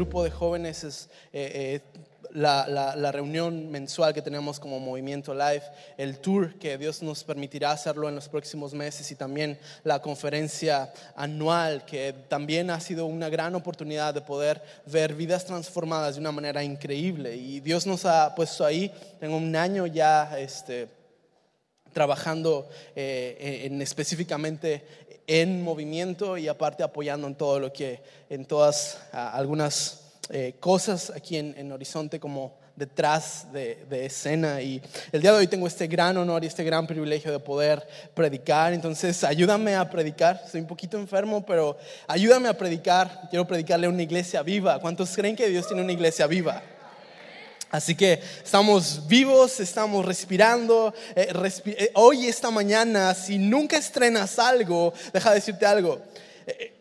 grupo de jóvenes es eh, eh, la, la- la reunión mensual que tenemos como Movimiento Live, el tour que Dios nos permitirá hacerlo en los próximos meses y también la conferencia anual que también ha sido una gran oportunidad de poder ver vidas transformadas de una manera increíble. Y Dios nos ha puesto ahí, tengo un año ya, este, trabajando eh, en específicamente en movimiento y aparte apoyando en todo lo que, en todas algunas eh, cosas aquí en, en Horizonte como detrás de, de escena. Y el día de hoy tengo este gran honor y este gran privilegio de poder predicar, entonces ayúdame a predicar, estoy un poquito enfermo, pero ayúdame a predicar, quiero predicarle a una iglesia viva, ¿cuántos creen que Dios tiene una iglesia viva? Así que estamos vivos, estamos respirando. eh, eh, hoy, esta mañana, si nunca estrenas algo, deja de decirte algo. eh,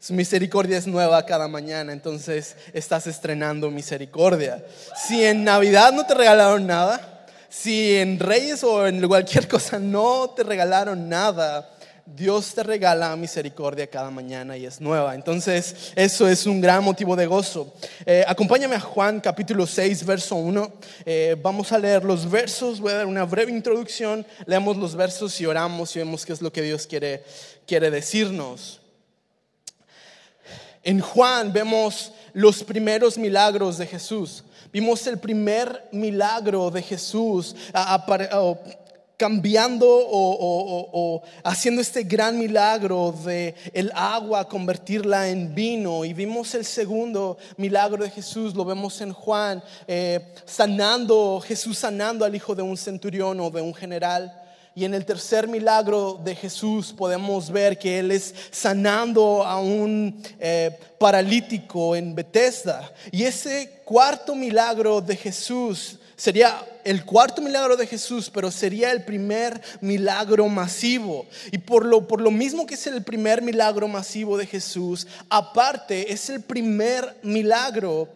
su misericordia es nueva cada mañana, entonces estás estrenando misericordia. Si en Navidad no te regalaron nada, si en Reyes o en cualquier cosa no te regalaron nada, Dios te regala misericordia cada mañana y es nueva. Entonces, eso es un gran motivo de gozo. Eh, acompáñame a Juan capítulo 6, verso 1. Eh, vamos a leer los versos, voy a dar una breve introducción, leemos los versos y oramos y vemos qué es lo que Dios quiere, quiere decirnos. En Juan vemos los primeros milagros de Jesús. Vimos el primer milagro de Jesús a- cambiando o, haciendo este gran milagro de el agua convertirla en vino. Y vimos el segundo milagro de Jesús lo vemos en Juan eh, sanando Jesús sanando al hijo de un centurión o de un general y en el tercer milagro de Jesús podemos ver que Él es sanando a un eh, paralítico en Bethesda. Y ese cuarto milagro de Jesús sería el cuarto milagro de Jesús, pero sería el primer milagro masivo. Y por lo, por lo mismo que es el primer milagro masivo de Jesús, aparte es el primer milagro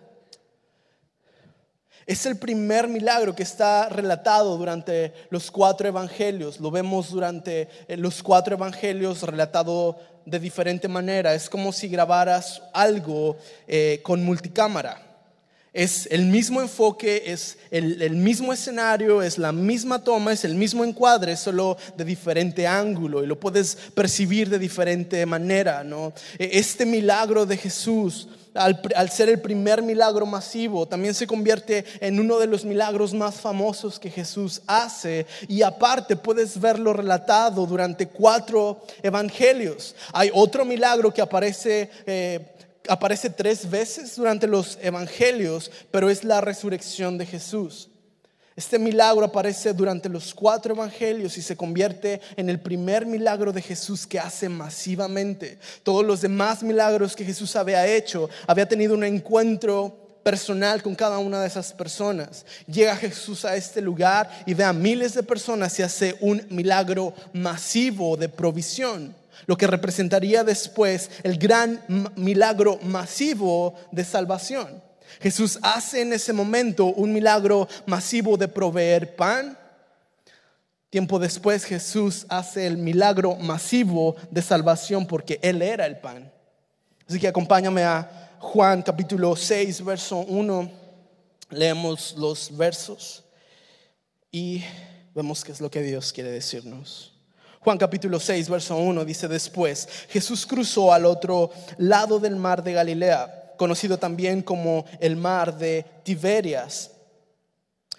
es el primer milagro que está relatado durante los cuatro evangelios. Lo vemos durante eh, los cuatro evangelios relatado de diferente manera. Es como si grabaras algo eh, con multicámara. Es el mismo enfoque, es el, el mismo escenario, es la misma toma, es el mismo encuadre, solo de diferente ángulo y lo puedes percibir de diferente manera. ¿no? E- Este milagro de Jesús, al, ser el primer milagro masivo, también se convierte en uno de los milagros más famosos que Jesús hace y aparte puedes verlo relatado durante cuatro evangelios. Hay otro milagro que aparece... eh, aparece tres veces durante los evangelios, pero es la resurrección de Jesús. Este milagro aparece durante los cuatro evangelios y se convierte en el primer milagro de Jesús que hace masivamente. Todos los demás milagros que Jesús había hecho, había tenido un encuentro personal con cada una de esas personas. Llega Jesús a este lugar y ve a miles de personas y hace un milagro masivo de provisión lo que representaría después el gran milagro masivo de salvación. Jesús hace en ese momento un milagro masivo de proveer pan. Tiempo después Jesús hace el milagro masivo de salvación porque Él era el pan. Así que acompáñame a Juan capítulo 6, verso 1. Leemos los versos y vemos qué es lo que Dios quiere decirnos. Juan capítulo 6, verso 1 dice después, Jesús cruzó al otro lado del mar de Galilea, conocido también como el mar de Tiberias.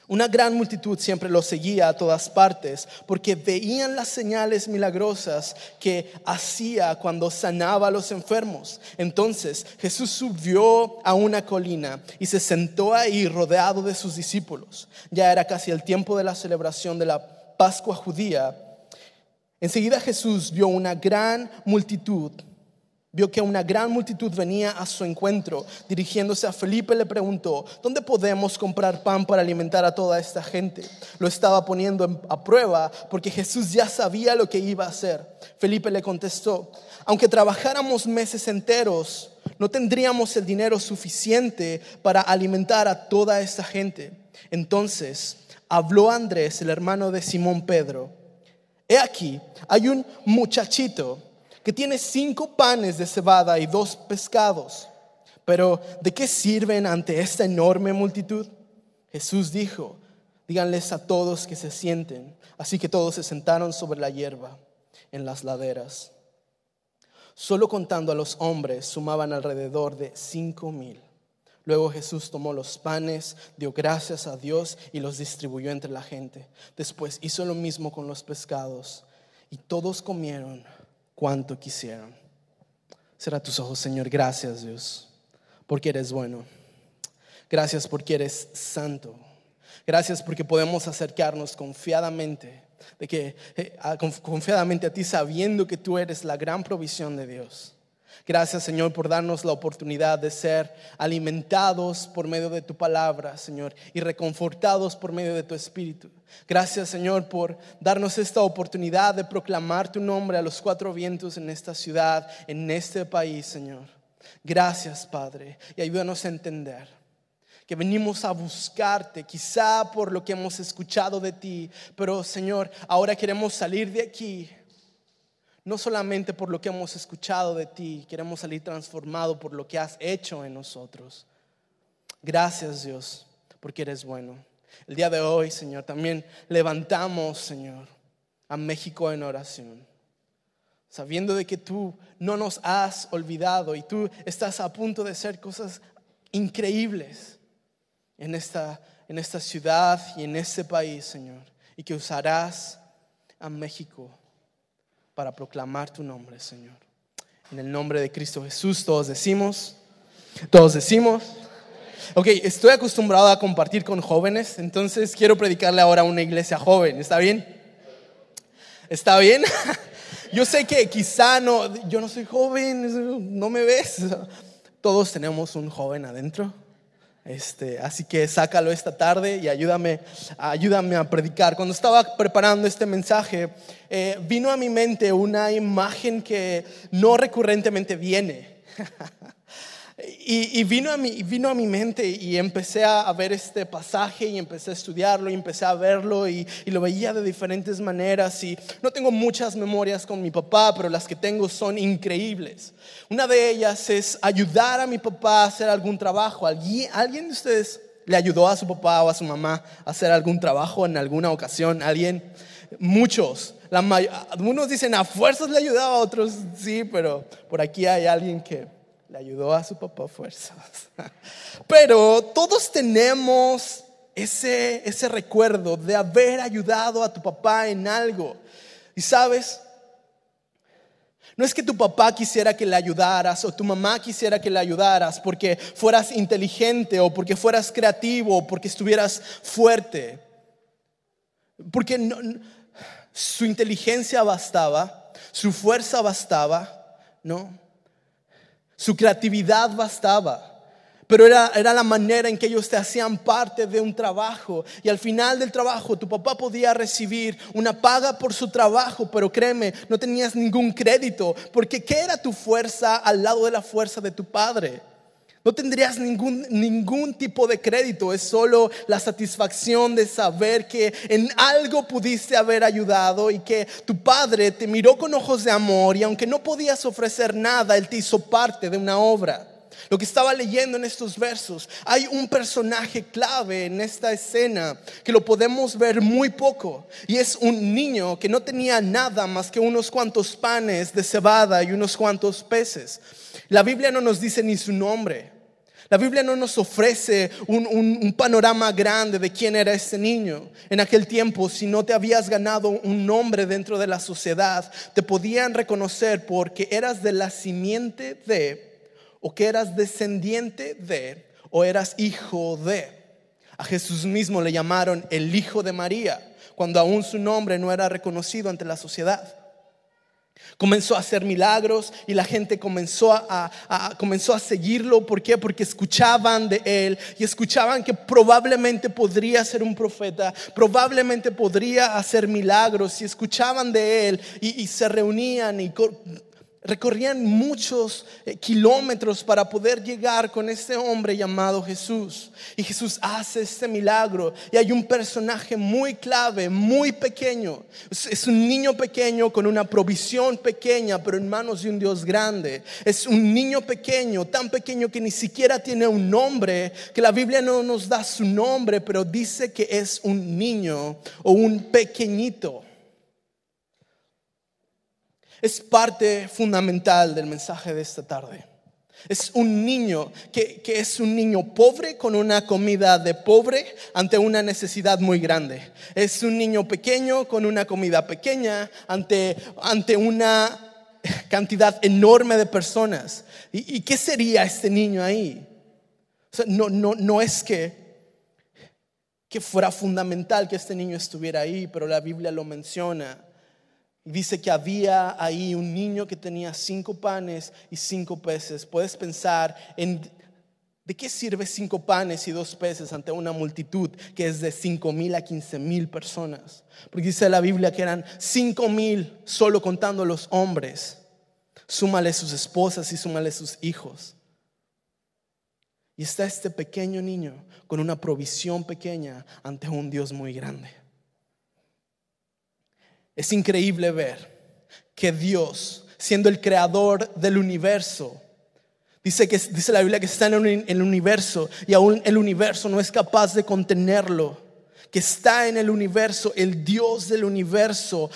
Una gran multitud siempre lo seguía a todas partes porque veían las señales milagrosas que hacía cuando sanaba a los enfermos. Entonces Jesús subió a una colina y se sentó ahí rodeado de sus discípulos. Ya era casi el tiempo de la celebración de la Pascua judía. Enseguida Jesús vio una gran multitud, vio que una gran multitud venía a su encuentro. Dirigiéndose a Felipe le preguntó, ¿dónde podemos comprar pan para alimentar a toda esta gente? Lo estaba poniendo en- a prueba porque Jesús ya sabía lo que iba a hacer. Felipe le contestó, aunque trabajáramos meses enteros, no tendríamos el dinero suficiente para alimentar a toda esta gente. Entonces habló Andrés, el hermano de Simón Pedro. He aquí, hay un muchachito que tiene cinco panes de cebada y dos pescados. Pero ¿de qué sirven ante esta enorme multitud? Jesús dijo, díganles a todos que se sienten. Así que todos se sentaron sobre la hierba en las laderas. Solo contando a los hombres sumaban alrededor de cinco mil. Luego Jesús tomó los panes, dio gracias a Dios y los distribuyó entre la gente. Después hizo lo mismo con los pescados y todos comieron cuanto quisieron. Será tus ojos, Señor. Gracias, Dios, porque eres bueno. Gracias porque eres santo. Gracias porque podemos acercarnos confiadamente, de que eh, confiadamente a ti sabiendo que tú eres la gran provisión de Dios. Gracias, Señor, por darnos la oportunidad de ser alimentados por medio de tu palabra, Señor, y reconfortados por medio de tu Espíritu. Gracias, Señor, por darnos esta oportunidad de proclamar tu nombre a los cuatro vientos en esta ciudad, en este país, Señor. Gracias, Padre, y ayúdanos a entender que venimos a buscarte, quizá por lo que hemos escuchado de ti, pero Señor, ahora queremos salir de aquí no solamente por lo que hemos escuchado de ti, queremos salir transformados por lo que has hecho en nosotros. Gracias Dios, porque eres bueno. El día de hoy, Señor, también levantamos, Señor, a México en oración, sabiendo de que tú no nos has olvidado y tú estás a punto de hacer cosas increíbles en esta, en esta ciudad y en este país, Señor, y que usarás a México para proclamar tu nombre, Señor. En el nombre de Cristo Jesús, todos decimos, todos decimos. Ok, estoy acostumbrado a compartir con jóvenes, entonces quiero predicarle ahora a una iglesia joven, ¿está bien? ¿Está bien? Yo sé que quizá no, yo no soy joven, no me ves. Todos tenemos un joven adentro. Este, así que sácalo esta tarde y ayúdame, ayúdame a predicar. Cuando estaba preparando este mensaje, eh, vino a mi mente una imagen que no recurrentemente viene. Y, vino, a mi, vino a mi mente y empecé a, ver este pasaje y empecé a estudiarlo y empecé a verlo y, lo veía de diferentes maneras y no tengo muchas memorias con mi papá, pero las que tengo son increíbles. Una de ellas es ayudar a mi papá a hacer algún trabajo. ¿Alguien, ¿Alguien de ustedes le ayudó a su papá o a su mamá a hacer algún trabajo en alguna ocasión? ¿Alguien? Muchos. La algunos dicen a fuerzas le ayudaba, otros sí, pero por aquí hay alguien que le ayudó a su papá fuerzas. Pero todos tenemos ese, ese recuerdo de haber ayudado a tu papá en algo. Y sabes, no es que tu papá quisiera que le ayudaras o tu mamá quisiera que le ayudaras porque fueras inteligente o porque fueras creativo o porque estuvieras fuerte. Porque su inteligencia bastaba, su fuerza bastaba, ¿no? Su creatividad bastaba. Pero era, era, la manera en que ellos te hacían parte de un trabajo. Y al final del trabajo tu papá podía recibir una paga por su trabajo, pero créeme, no tenías ningún crédito. Porque ¿qué era tu fuerza al lado de la fuerza de tu padre? No tendrías ningún, ningún tipo de crédito, es solo la satisfacción de saber que en algo pudiste haber ayudado y que tu padre te miró con ojos de amor y aunque no podías ofrecer nada, él te hizo parte de una obra. Lo que estaba leyendo en estos versos, hay un personaje clave en esta escena que lo podemos ver muy poco y es un niño que no tenía nada más que unos cuantos panes de cebada y unos cuantos peces. La Biblia no nos dice ni su nombre. La Biblia no nos ofrece un, panorama grande de quién era ese niño. En aquel tiempo, si no te habías ganado un nombre dentro de la sociedad, te podían reconocer porque eras de la simiente de, o que eras descendiente de, o eras hijo de. A Jesús mismo le llamaron el Hijo de María, cuando aún su nombre no era reconocido ante la sociedad. Comenzó a hacer milagros y la gente comenzó a, comenzó a seguirlo. ¿Por qué? Porque escuchaban de él y escuchaban que probablemente podría ser un profeta, probablemente podría hacer milagros y escuchaban de él y, se reunían y Recorrían muchos eh, kilómetros para poder llegar con este hombre llamado Jesús. Y Jesús hace este milagro. Y hay un personaje muy clave, muy pequeño. Es un niño pequeño con una provisión pequeña, pero en manos de un Dios grande. Es un niño pequeño, tan pequeño que ni siquiera tiene un nombre, que la Biblia no nos da su nombre, pero dice que es un niño o un pequeñito es parte fundamental del mensaje de esta tarde. Es un niño que, es un niño pobre con una comida de pobre ante una necesidad muy grande. Es un niño pequeño con una comida pequeña ante, ante una cantidad enorme de personas. ¿Y, qué sería este niño ahí? no, no, no es que, que fuera fundamental que este niño estuviera ahí, pero la Biblia lo menciona. Dice que había ahí un niño que tenía cinco panes y cinco peces. Puedes pensar en de qué sirve cinco panes y dos peces ante una multitud que es de cinco mil a quince mil personas. Porque dice la Biblia que eran cinco mil solo contando los hombres. Súmale sus esposas y súmale sus hijos. Y está este pequeño niño con una provisión pequeña ante un Dios muy grande. Es increíble ver que Dios, siendo el creador del universo, dice, que, dice la Biblia que está en el universo y aún el universo no es capaz de contenerlo, que está en el universo, el Dios del universo,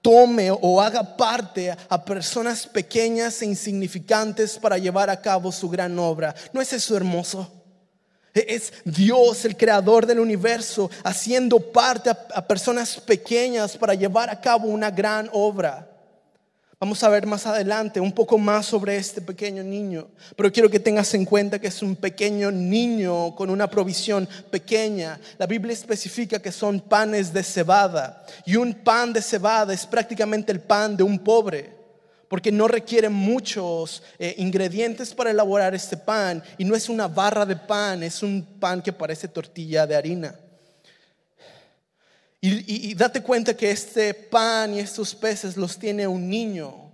tome o haga parte a personas pequeñas e insignificantes para llevar a cabo su gran obra. ¿No es eso hermoso? Es Dios, el creador del universo, haciendo parte a, personas pequeñas para llevar a cabo una gran obra. Vamos a ver más adelante un poco más sobre este pequeño niño, pero quiero que tengas en cuenta que es un pequeño niño con una provisión pequeña. La Biblia especifica que son panes de cebada y un pan de cebada es prácticamente el pan de un pobre porque no requiere muchos eh, ingredientes para elaborar este pan y no es una barra de pan, es un pan que parece tortilla de harina. Y, y, date cuenta que este pan y estos peces los tiene un niño,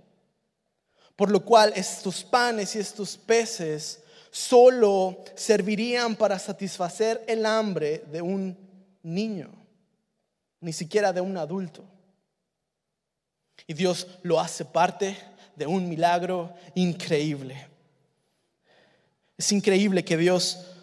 por lo cual estos panes y estos peces solo servirían para satisfacer el hambre de un niño, ni siquiera de un adulto. Y Dios lo hace parte de un milagro increíble. Es increíble que Dios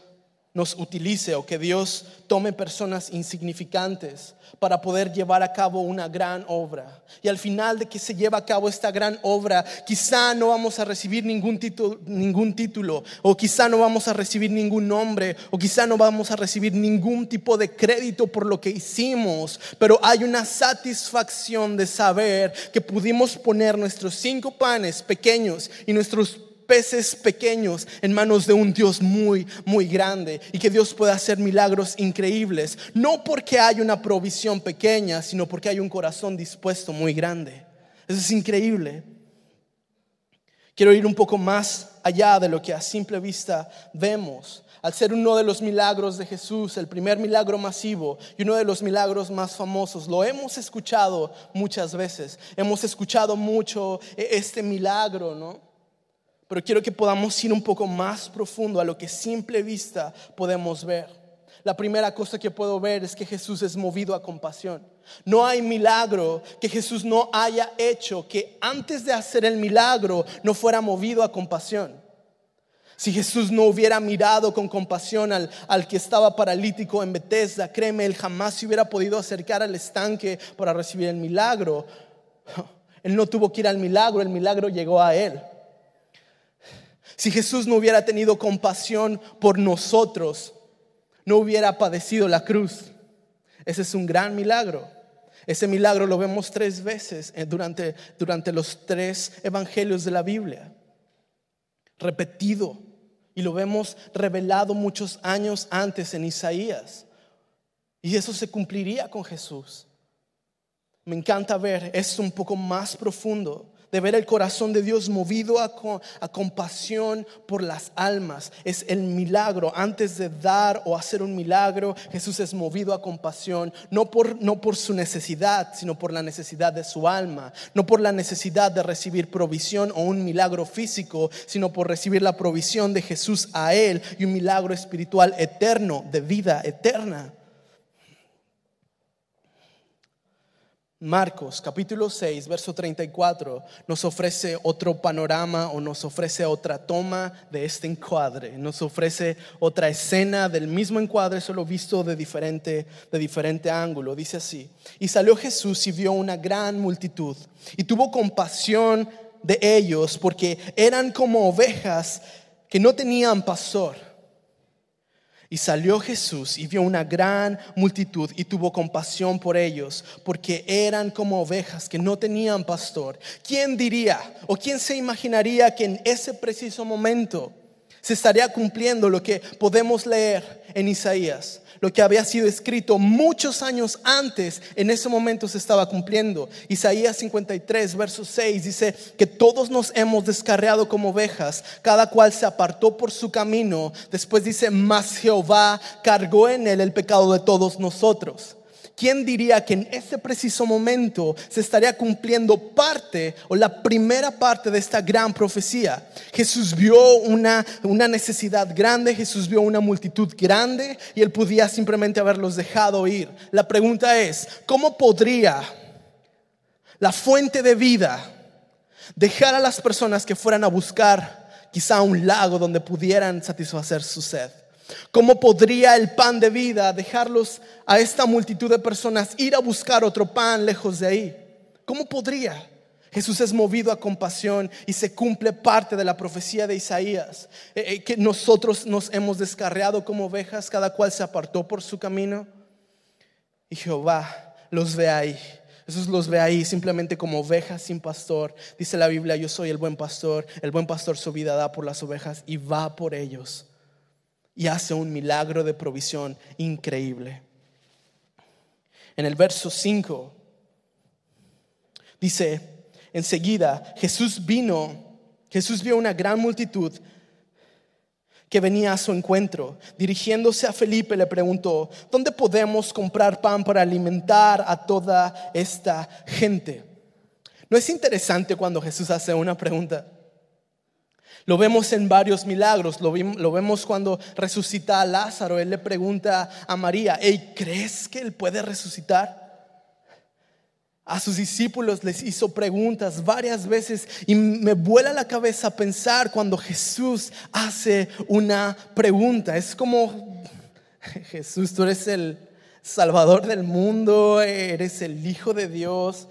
nos utilice o que Dios tome personas insignificantes para poder llevar a cabo una gran obra. Y al final de que se lleva a cabo esta gran obra, quizá no vamos a recibir ningún título, ningún título, o quizá no vamos a recibir ningún nombre, o quizá no vamos a recibir ningún tipo de crédito por lo que hicimos, pero hay una satisfacción de saber que pudimos poner nuestros cinco panes pequeños y nuestros peces pequeños en manos de un Dios muy, muy grande y que Dios pueda hacer milagros increíbles, no porque hay una provisión pequeña, sino porque hay un corazón dispuesto muy grande. Eso es increíble. Quiero ir un poco más allá de lo que a simple vista vemos. Al ser uno de los milagros de Jesús, el primer milagro masivo y uno de los milagros más famosos, lo hemos escuchado muchas veces. Hemos escuchado mucho este milagro, ¿no? Pero quiero que podamos ir un poco más profundo a lo que simple vista podemos ver. La primera cosa que puedo ver es que Jesús es movido a compasión. No hay milagro que Jesús no haya hecho que antes de hacer el milagro no fuera movido a compasión. Si Jesús no hubiera mirado con compasión al, al, que estaba paralítico en Bethesda, créeme, él jamás se hubiera podido acercar al estanque para recibir el milagro. Él no tuvo que ir al milagro, el milagro llegó a él. Si Jesús no hubiera tenido compasión por nosotros, no hubiera padecido la cruz. Ese es un gran milagro. Ese milagro lo vemos tres veces eh, durante, durante los tres evangelios de la Biblia. Repetido. Y lo vemos revelado muchos años antes en Isaías. Y eso se cumpliría con Jesús. Me encanta ver, es un poco más profundo de ver el corazón de Dios movido a, compasión por las almas. Es el milagro. Antes de dar o hacer un milagro, Jesús es movido a compasión, no por, no por su necesidad, sino por la necesidad de su alma. No por la necesidad de recibir provisión o un milagro físico, sino por recibir la provisión de Jesús a él y un milagro espiritual eterno, de vida eterna. Marcos capítulo 6, verso 34 nos ofrece otro panorama o nos ofrece otra toma de este encuadre, nos ofrece otra escena del mismo encuadre, solo visto de diferente, de diferente ángulo. Dice así, y salió Jesús y vio una gran multitud y tuvo compasión de ellos porque eran como ovejas que no tenían pastor y salió Jesús y vio una gran multitud y tuvo compasión por ellos, porque eran como ovejas que no tenían pastor. ¿Quién diría o quién se imaginaría que en ese preciso momento se estaría cumpliendo lo que podemos leer en Isaías? lo que había sido escrito muchos años antes, en ese momento se estaba cumpliendo. Isaías 53, verso 6 dice que todos nos hemos descarriado como ovejas, cada cual se apartó por su camino. Después dice, mas Jehová cargó en él el pecado de todos nosotros. ¿Quién diría que en ese preciso momento se estaría cumpliendo parte o la primera parte de esta gran profecía? Jesús vio una, una necesidad grande, Jesús vio una multitud grande y él podía simplemente haberlos dejado ir. La pregunta es, ¿cómo podría la fuente de vida dejar a las personas que fueran a buscar quizá un lago donde pudieran satisfacer su sed? ¿Cómo podría el pan de vida dejarlos a esta multitud de personas ir a buscar otro pan lejos de ahí? ¿Cómo podría? Jesús es movido a compasión y se cumple parte de la profecía de Isaías, eh, eh, que nosotros nos hemos descarriado como ovejas, cada cual se apartó por su camino y Jehová los ve ahí. Jesús los ve ahí simplemente como ovejas sin pastor. Dice la Biblia, yo soy el buen pastor, el buen pastor su vida da por las ovejas y va por ellos y hace un milagro de provisión increíble. En el verso 5 dice, enseguida Jesús vino, Jesús vio una gran multitud que venía a su encuentro. Dirigiéndose a Felipe le preguntó, ¿dónde podemos comprar pan para alimentar a toda esta gente? ¿No es interesante cuando Jesús hace una pregunta? Lo vemos en varios milagros, lo, vemos cuando resucita a Lázaro, él le pregunta a María, ¿crees que él puede resucitar? A sus discípulos les hizo preguntas varias veces y me vuela la cabeza pensar cuando Jesús hace una pregunta. Es como, Jesús, tú eres el Salvador del mundo, eres el Hijo de Dios,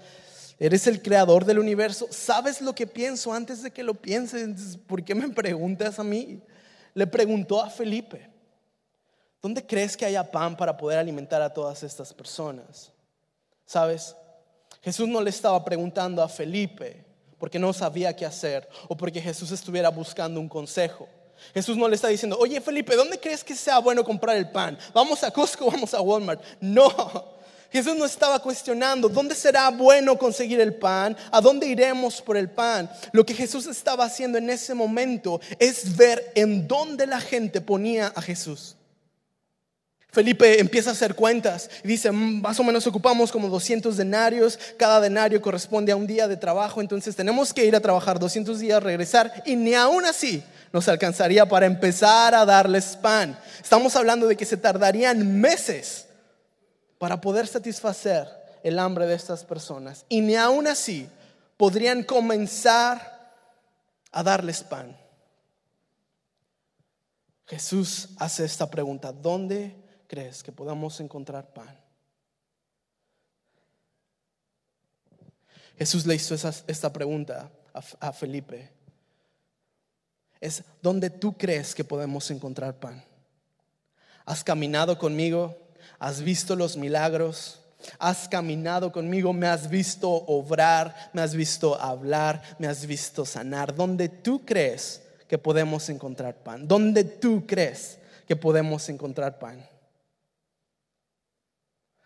Eres el creador del universo. ¿Sabes lo que pienso antes de que lo pienses? ¿Por qué me preguntas a mí? Le preguntó a Felipe, ¿dónde crees que haya pan para poder alimentar a todas estas personas? ¿Sabes? Jesús no le estaba preguntando a Felipe porque no sabía qué hacer o porque Jesús estuviera buscando un consejo. Jesús no le está diciendo, oye Felipe, ¿dónde crees que sea bueno comprar el pan? Vamos a Costco, vamos a Walmart. No, Jesús no estaba cuestionando dónde será bueno conseguir el pan, a dónde iremos por el pan. Lo que Jesús estaba haciendo en ese momento es ver en dónde la gente ponía a Jesús. Felipe empieza a hacer cuentas y dice, mm, más o menos ocupamos como 200 denarios, cada denario corresponde a un día de trabajo, entonces tenemos que ir a trabajar 200 días, regresar y ni aún así nos alcanzaría para empezar a darles pan. Estamos hablando de que se tardarían meses para poder satisfacer el hambre de estas personas. Y ni aún así podrían comenzar a darles pan. Jesús hace esta pregunta, ¿dónde crees que podamos encontrar pan? Jesús le hizo esta pregunta a, a Felipe. Es, ¿dónde tú crees que podemos encontrar pan? ¿Has caminado conmigo has visto los milagros, has caminado conmigo, me has visto obrar, me has visto hablar, me has visto sanar. ¿Dónde tú crees que podemos encontrar pan? ¿Dónde tú crees que podemos encontrar pan?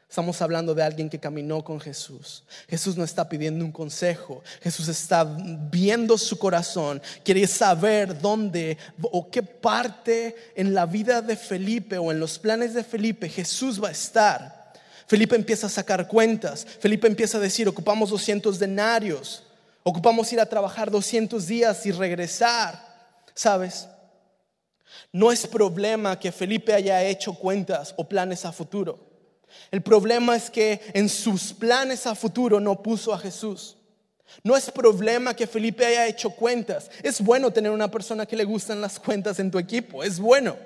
Estamos hablando de alguien que caminó con Jesús. Jesús no está pidiendo un consejo. Jesús está viendo su corazón. Quiere saber dónde o qué parte en la vida de Felipe o en los planes de Felipe Jesús va a estar. Felipe empieza a sacar cuentas. Felipe empieza a decir, ocupamos 200 denarios. Ocupamos ir a trabajar 200 días y regresar. ¿Sabes? No es problema que Felipe haya hecho cuentas o planes a futuro. El problema es que en sus planes a futuro no puso a Jesús. No es problema que Felipe haya hecho cuentas. Es bueno tener una persona que le gustan las cuentas en tu equipo. Es bueno.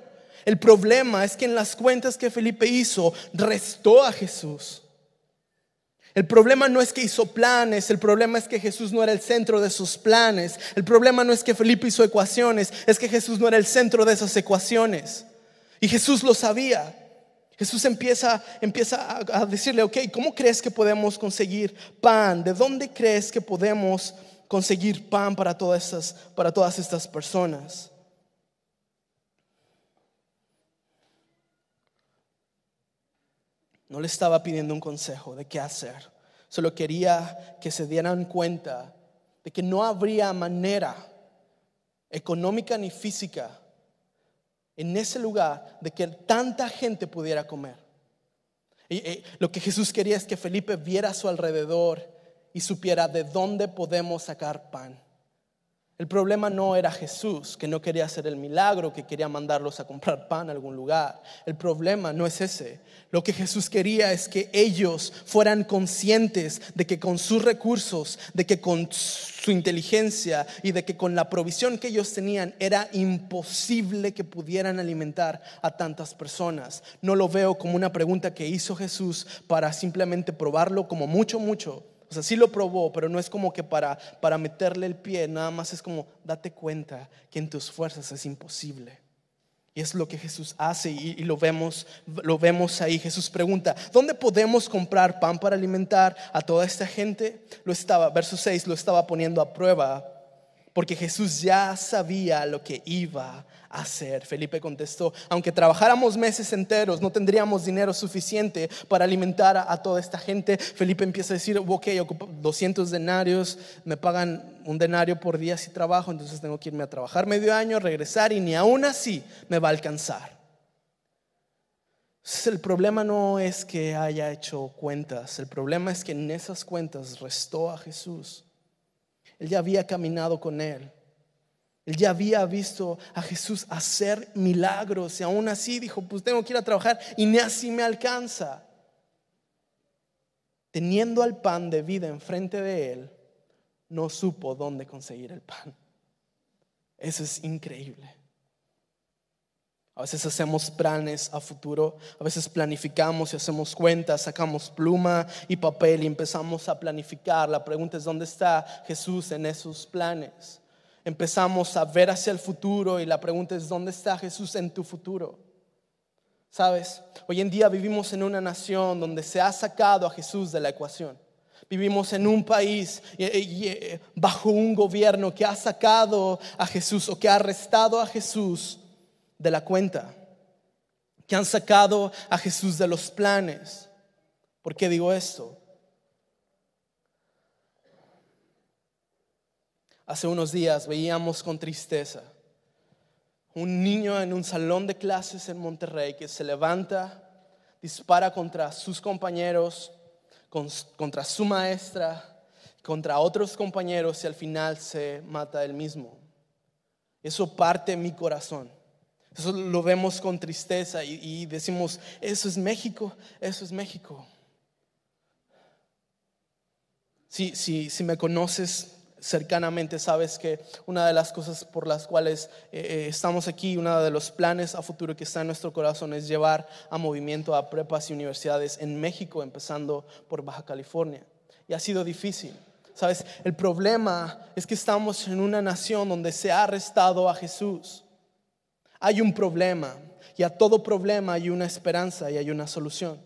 El problema es que en las cuentas que Felipe hizo, restó a Jesús. El problema no es que hizo planes, el problema es que Jesús no era el centro de sus planes. El problema no es que Felipe hizo ecuaciones, es que Jesús no era el centro de esas ecuaciones. Y Jesús lo sabía. Jesús empieza, empieza a, decirle, ok, ¿cómo crees que podemos conseguir pan? ¿De dónde crees que podemos conseguir pan para todas, estas, para todas estas personas? No le estaba pidiendo un consejo de qué hacer. Solo quería que se dieran cuenta de que no habría manera económica ni física en ese lugar de que tanta gente pudiera comer. Y, lo que Jesús quería es que Felipe viera a su alrededor y supiera de dónde podemos sacar pan. El problema no era Jesús, que no quería hacer el milagro, que quería mandarlos a comprar pan a algún lugar. El problema no es ese. Lo que Jesús quería es que ellos fueran conscientes de que con sus recursos, de que con su inteligencia y de que con la provisión que ellos tenían era imposible que pudieran alimentar a tantas personas. No lo veo como una pregunta que hizo Jesús para simplemente probarlo como mucho, mucho o sea, sí lo probó, pero no es como que para, para meterle el pie, nada más es como date cuenta que en tus fuerzas es imposible. Y es lo que Jesús hace y, lo, vemos, lo vemos ahí. Jesús pregunta, ¿dónde podemos comprar pan para alimentar a toda esta gente? Lo estaba, verso 6, lo estaba poniendo a prueba porque Jesús ya sabía lo que iba hacer. Felipe contestó, aunque trabajáramos meses enteros, no tendríamos dinero suficiente para alimentar a, toda esta gente. Felipe empieza a decir, ok, ocupo 200 denarios, me pagan un denario por día si trabajo, entonces tengo que irme a trabajar medio año, regresar y ni aún así me va a alcanzar. el problema no es que haya hecho cuentas, el problema es que en esas cuentas restó a Jesús. Él ya había caminado con él. Él ya había visto a Jesús hacer milagros y aún así dijo, pues tengo que ir a trabajar y ni así me alcanza. Teniendo al pan de vida enfrente de él, no supo dónde conseguir el pan. Eso es increíble. A veces hacemos planes a futuro, a veces planificamos y hacemos cuentas, sacamos pluma y papel y empezamos a planificar. La pregunta es, ¿dónde está Jesús en esos planes? Empezamos a ver hacia el futuro y la pregunta es, ¿dónde está Jesús en tu futuro? Sabes, hoy en día vivimos en una nación donde se ha sacado a Jesús de la ecuación. Vivimos en un país bajo un gobierno que ha sacado a Jesús o que ha arrestado a Jesús de la cuenta, que han sacado a Jesús de los planes. ¿Por qué digo esto? Hace unos días veíamos con tristeza un niño en un salón de clases en Monterrey que se levanta, dispara contra sus compañeros, contra su maestra, contra otros compañeros y al final se mata él mismo. Eso parte mi corazón. Eso lo vemos con tristeza y, decimos, eso es México, eso es México. Si, si me conoces cercanamente, sabes que una de las cosas por las cuales eh, eh, estamos aquí, uno de los planes a futuro que está en nuestro corazón es llevar a movimiento a prepas y universidades en México, empezando por Baja California. Y ha sido difícil. Sabes, el problema es que estamos en una nación donde se ha arrestado a Jesús hay un problema y a todo problema hay una esperanza y hay una solución.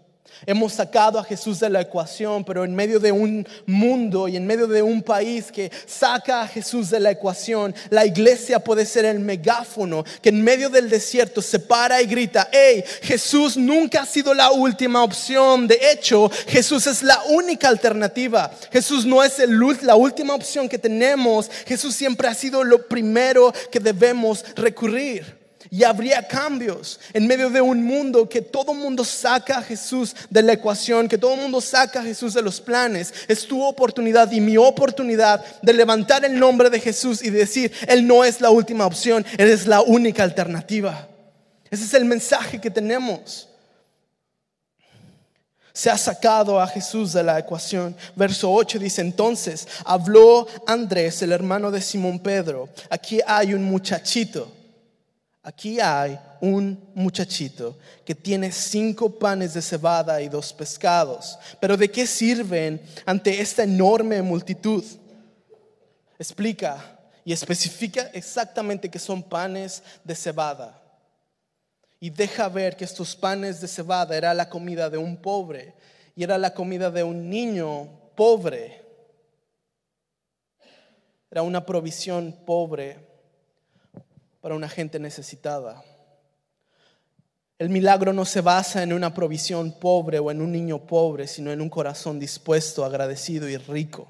Hemos sacado a Jesús de la ecuación, pero en medio de un mundo y en medio de un país que saca a Jesús de la ecuación, la iglesia puede ser el megáfono que en medio del desierto se para y grita, hey, Jesús nunca ha sido la última opción. De hecho, Jesús es la única alternativa. Jesús no es la última opción que tenemos. Jesús siempre ha sido lo primero que debemos recurrir. Y habría cambios en medio de un mundo que todo mundo saca a Jesús de la ecuación, que todo mundo saca a Jesús de los planes. Es tu oportunidad y mi oportunidad de levantar el nombre de Jesús y decir, Él no es la última opción, Él es la única alternativa. Ese es el mensaje que tenemos. Se ha sacado a Jesús de la ecuación. Verso 8 dice, entonces habló Andrés, el hermano de Simón Pedro. Aquí hay un muchachito Aquí hay un muchachito que tiene cinco panes de cebada y dos pescados. Pero ¿de qué sirven ante esta enorme multitud? Explica y especifica exactamente que son panes de cebada. Y deja ver que estos panes de cebada era la comida de un pobre y era la comida de un niño pobre. Era una provisión pobre para una gente necesitada. El milagro no se basa en una provisión pobre o en un niño pobre, sino en un corazón dispuesto, agradecido y rico.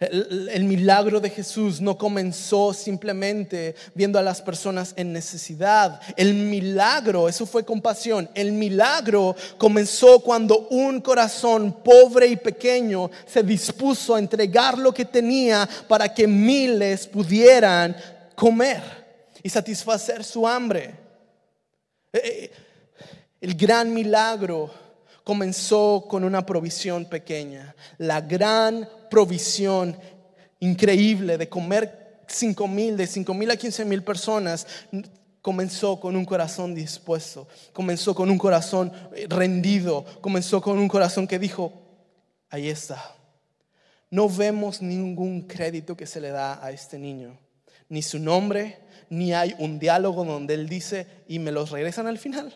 El, milagro de Jesús no comenzó simplemente viendo a las personas en necesidad. El milagro, eso fue compasión. El milagro comenzó cuando un corazón pobre y pequeño se dispuso a entregar lo que tenía para que miles pudieran comer y satisfacer su hambre. Eh, eh, el gran milagro comenzó con una provisión pequeña. La gran provisión increíble de comer cinco mil, de cinco mil a quince mil personas, comenzó con un corazón dispuesto, comenzó con un corazón rendido, comenzó con un corazón que dijo, ahí está. No vemos ningún crédito que se le da a este niño ni su nombre, ni hay un diálogo donde él dice y me los regresan al final.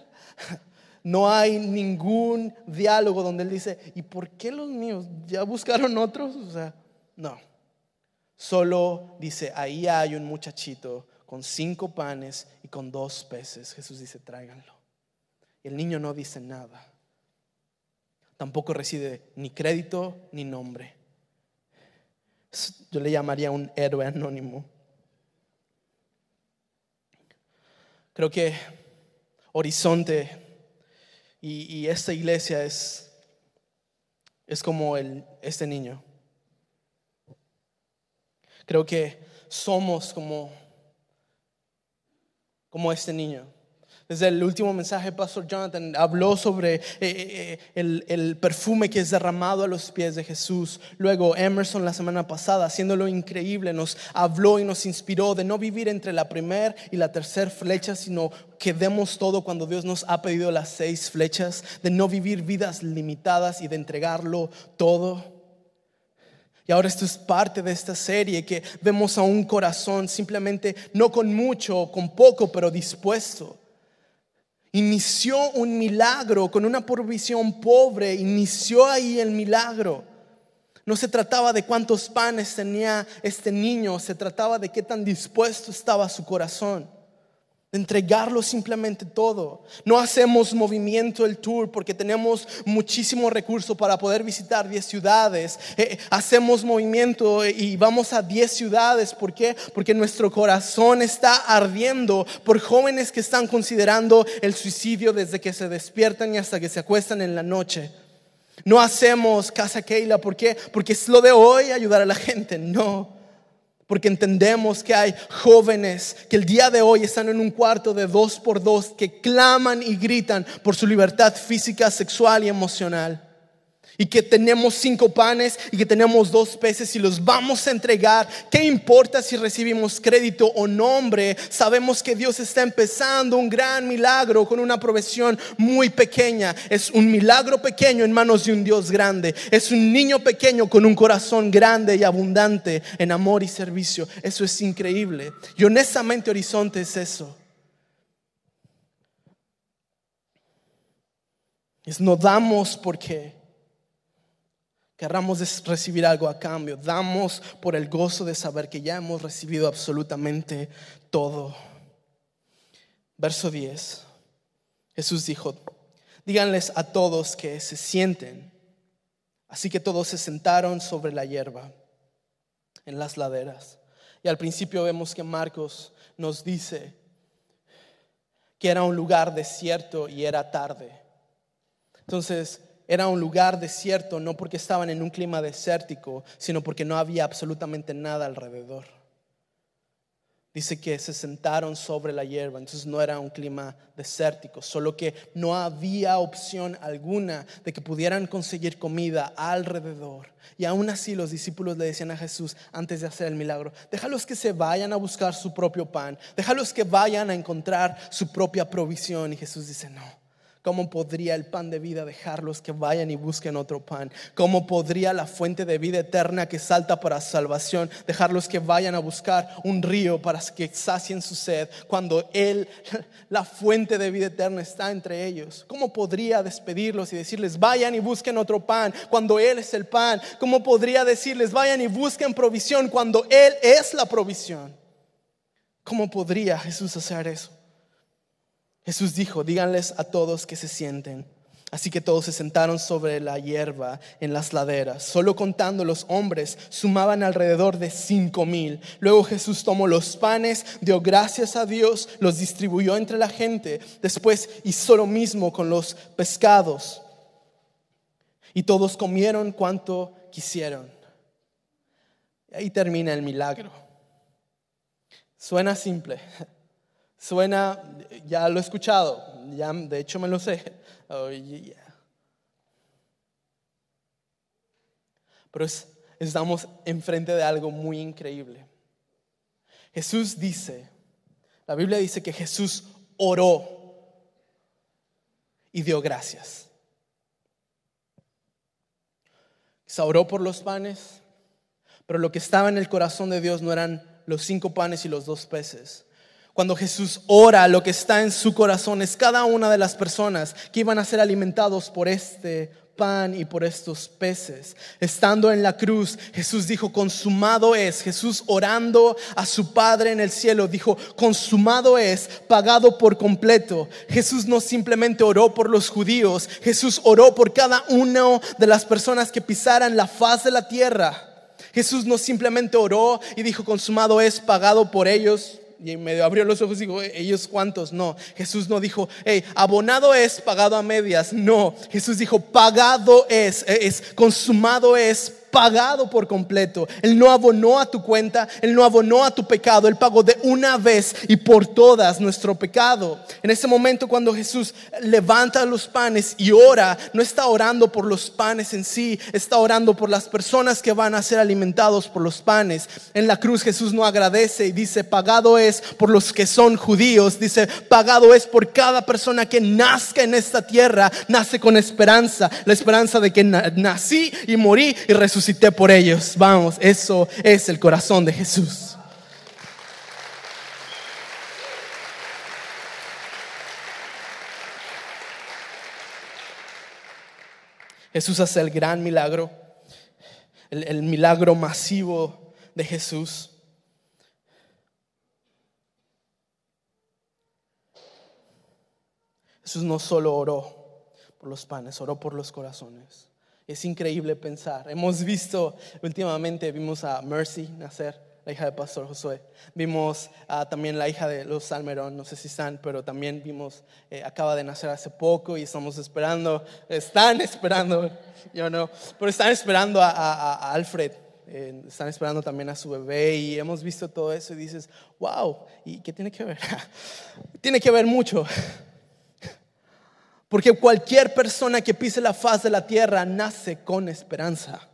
No hay ningún diálogo donde él dice, ¿y por qué los míos? ¿Ya buscaron otros? O sea, no. Solo dice, ahí hay un muchachito con cinco panes y con dos peces. Jesús dice, tráiganlo. El niño no dice nada. Tampoco recibe ni crédito ni nombre. Yo le llamaría un héroe anónimo. Creo que Horizonte y, esta iglesia es, es como el, este niño. Creo que somos como, como este niño. Desde el último mensaje, Pastor Jonathan habló sobre eh, eh, el, el, perfume que es derramado a los pies de Jesús. Luego Emerson la semana pasada, haciéndolo increíble, nos habló y nos inspiró de no vivir entre la primera y la tercera flecha, sino que demos todo cuando Dios nos ha pedido las seis flechas, de no vivir vidas limitadas y de entregarlo todo. Y ahora esto es parte de esta serie que vemos a un corazón simplemente no con mucho, con poco, pero dispuesto inició un milagro con una provisión pobre, inició ahí el milagro. No se trataba de cuántos panes tenía este niño, se trataba de qué tan dispuesto estaba su corazón entregarlo simplemente todo. No hacemos movimiento el tour porque tenemos muchísimo recurso para poder visitar 10 ciudades. Eh, hacemos movimiento y vamos a 10 ciudades. ¿Por qué? Porque nuestro corazón está ardiendo por jóvenes que están considerando el suicidio desde que se despiertan y hasta que se acuestan en la noche. No hacemos casa Keila, ¿por qué? Porque es lo de hoy ayudar a la gente. No. Porque entendemos que hay jóvenes que el día de hoy están en un cuarto de dos por dos que claman y gritan por su libertad física, sexual y emocional y que tenemos cinco panes y que tenemos dos peces y los vamos a entregar. ¿Qué importa si recibimos crédito o nombre? Sabemos que Dios está empezando un gran milagro con una provisión muy pequeña. Es un milagro pequeño en manos de un Dios grande. Es un niño pequeño con un corazón grande y abundante en amor y servicio. Eso es increíble. Y honestamente Horizonte es eso. Es no damos porque querramos recibir algo a cambio. Damos por el gozo de saber que ya hemos recibido absolutamente todo. Verso 10. Jesús dijo, díganles a todos que se sienten. Así que todos se sentaron sobre la hierba en las laderas. Y al principio vemos que Marcos nos dice que era un lugar desierto y era tarde. Entonces, era un lugar desierto no porque estaban en un clima desértico, sino porque no había absolutamente nada alrededor. Dice que se sentaron sobre la hierba, entonces no era un clima desértico, solo que no había opción alguna de que pudieran conseguir comida alrededor. Y aún así los discípulos le decían a Jesús antes de hacer el milagro, déjalos que se vayan a buscar su propio pan, déjalos que vayan a encontrar su propia provisión. Y Jesús dice, no. ¿Cómo podría el pan de vida dejarlos que vayan y busquen otro pan? ¿Cómo podría la fuente de vida eterna que salta para salvación dejarlos que vayan a buscar un río para que sacien su sed cuando Él, la fuente de vida eterna, está entre ellos? ¿Cómo podría despedirlos y decirles vayan y busquen otro pan cuando Él es el pan? ¿Cómo podría decirles vayan y busquen provisión cuando Él es la provisión? ¿Cómo podría Jesús hacer eso? Jesús dijo, díganles a todos que se sienten. Así que todos se sentaron sobre la hierba en las laderas. Solo contando los hombres sumaban alrededor de cinco mil. Luego Jesús tomó los panes, dio gracias a Dios, los distribuyó entre la gente. Después hizo lo mismo con los pescados. Y todos comieron cuanto quisieron. Y ahí termina el milagro. Suena simple, Suena, ya lo he escuchado, ya, de hecho me lo sé. Oh, Pero estamos enfrente de algo muy increíble. Jesús dice, la Biblia dice que Jesús oró y dio gracias. Se oró por los panes, pero lo que estaba en el corazón de Dios no eran los cinco panes y los dos peces, cuando Jesús ora, lo que está en su corazón es cada una de las personas que iban a ser alimentados por este pan y por estos peces. Estando en la cruz, Jesús dijo, consumado es. Jesús orando a su Padre en el cielo, dijo, consumado es, pagado por completo. Jesús no simplemente oró por los judíos, Jesús oró por cada una de las personas que pisaran la faz de la tierra. Jesús no simplemente oró y dijo, consumado es, pagado por ellos y medio abrió los ojos y dijo, ¿ellos cuántos? No, Jesús no dijo, hey, abonado es, pagado a medias. No, Jesús dijo, pagado es, es consumado es, pagado por completo. Él no abonó a tu cuenta, Él no abonó a tu pecado, Él pagó de una vez y por todas nuestro pecado. En ese momento cuando Jesús levanta los panes y ora, no está orando por los panes en sí, está orando por las personas que van a ser alimentados por los panes. En la cruz Jesús no agradece y dice, pagado es por los que son judíos, dice, pagado es por cada persona que nazca en esta tierra, nace con esperanza, la esperanza de que nací y morí y resucité resucité por ellos. Vamos, eso es el corazón de Jesús. Jesús hace el gran milagro, el, el, milagro masivo de Jesús. Jesús no solo oró por los panes, oró por los corazones. Es increíble pensar. Hemos visto últimamente, vimos a Mercy nacer, la hija de Pastor Josué. Vimos a, también la hija de los Salmerón, no sé si están, pero también vimos, eh, acaba de nacer hace poco y estamos esperando, están esperando, yo no, pero están esperando a, Alfred. Eh, están esperando también a su bebé y hemos visto todo eso y dices, wow, ¿y qué tiene que ver? tiene que ver mucho. Porque cualquier persona que pise la faz de la tierra nace con esperanza.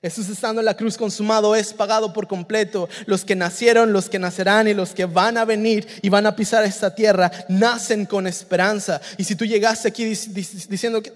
Jesús estando en la cruz consumado es pagado por completo. Los que nacieron, los que nacerán y los que van a venir y van a pisar esta tierra nacen con esperanza. Y si tú llegaste aquí diciendo que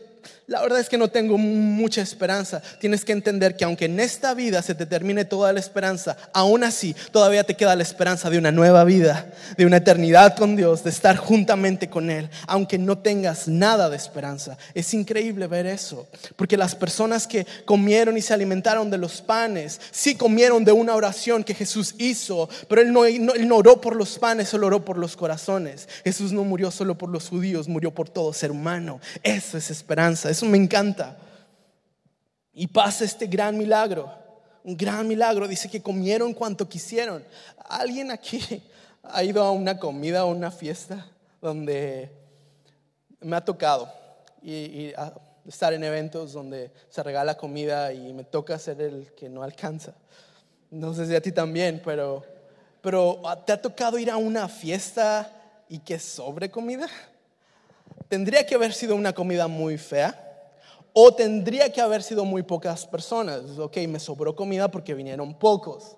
la verdad es que no tengo mucha esperanza. Tienes que entender que aunque en esta vida se te termine toda la esperanza, aún así todavía te queda la esperanza de una nueva vida, de una eternidad con Dios, de estar juntamente con Él, aunque no tengas nada de esperanza. Es increíble ver eso, porque las personas que comieron y se alimentaron de los panes, sí comieron de una oración que Jesús hizo, pero Él no, no oró por los panes, solo oró por los corazones. Jesús no murió solo por los judíos, murió por todo ser humano. Eso es esperanza eso me encanta. Y pasa este gran milagro, un gran milagro. Dice que comieron cuanto quisieron. ¿Alguien aquí ha ido a una comida o una fiesta donde me ha tocado y, estar en eventos donde se regala comida y me toca ser el que no alcanza? No sé si a ti también, pero, pero ¿te ha tocado ir a una fiesta y que sobre comida? Tendría que haber sido una comida muy fea o tendría que haber sido muy pocas personas. Ok, me sobró comida porque vinieron pocos.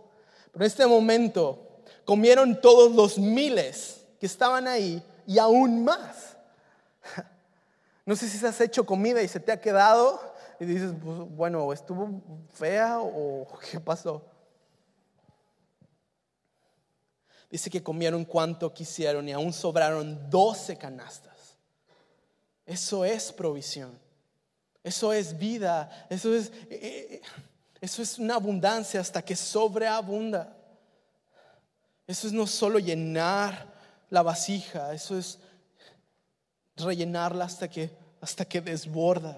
Pero en este momento comieron todos los miles que estaban ahí y aún más. No sé si has hecho comida y se te ha quedado y dices, pues, bueno, ¿estuvo fea o qué pasó? Dice que comieron cuanto quisieron y aún sobraron 12 canastas. Eso es provisión. Eso es vida, eso es, eh, eh, eso es una abundancia hasta que sobreabunda. Eso es no solo llenar la vasija, eso es rellenarla hasta que, hasta que desborda.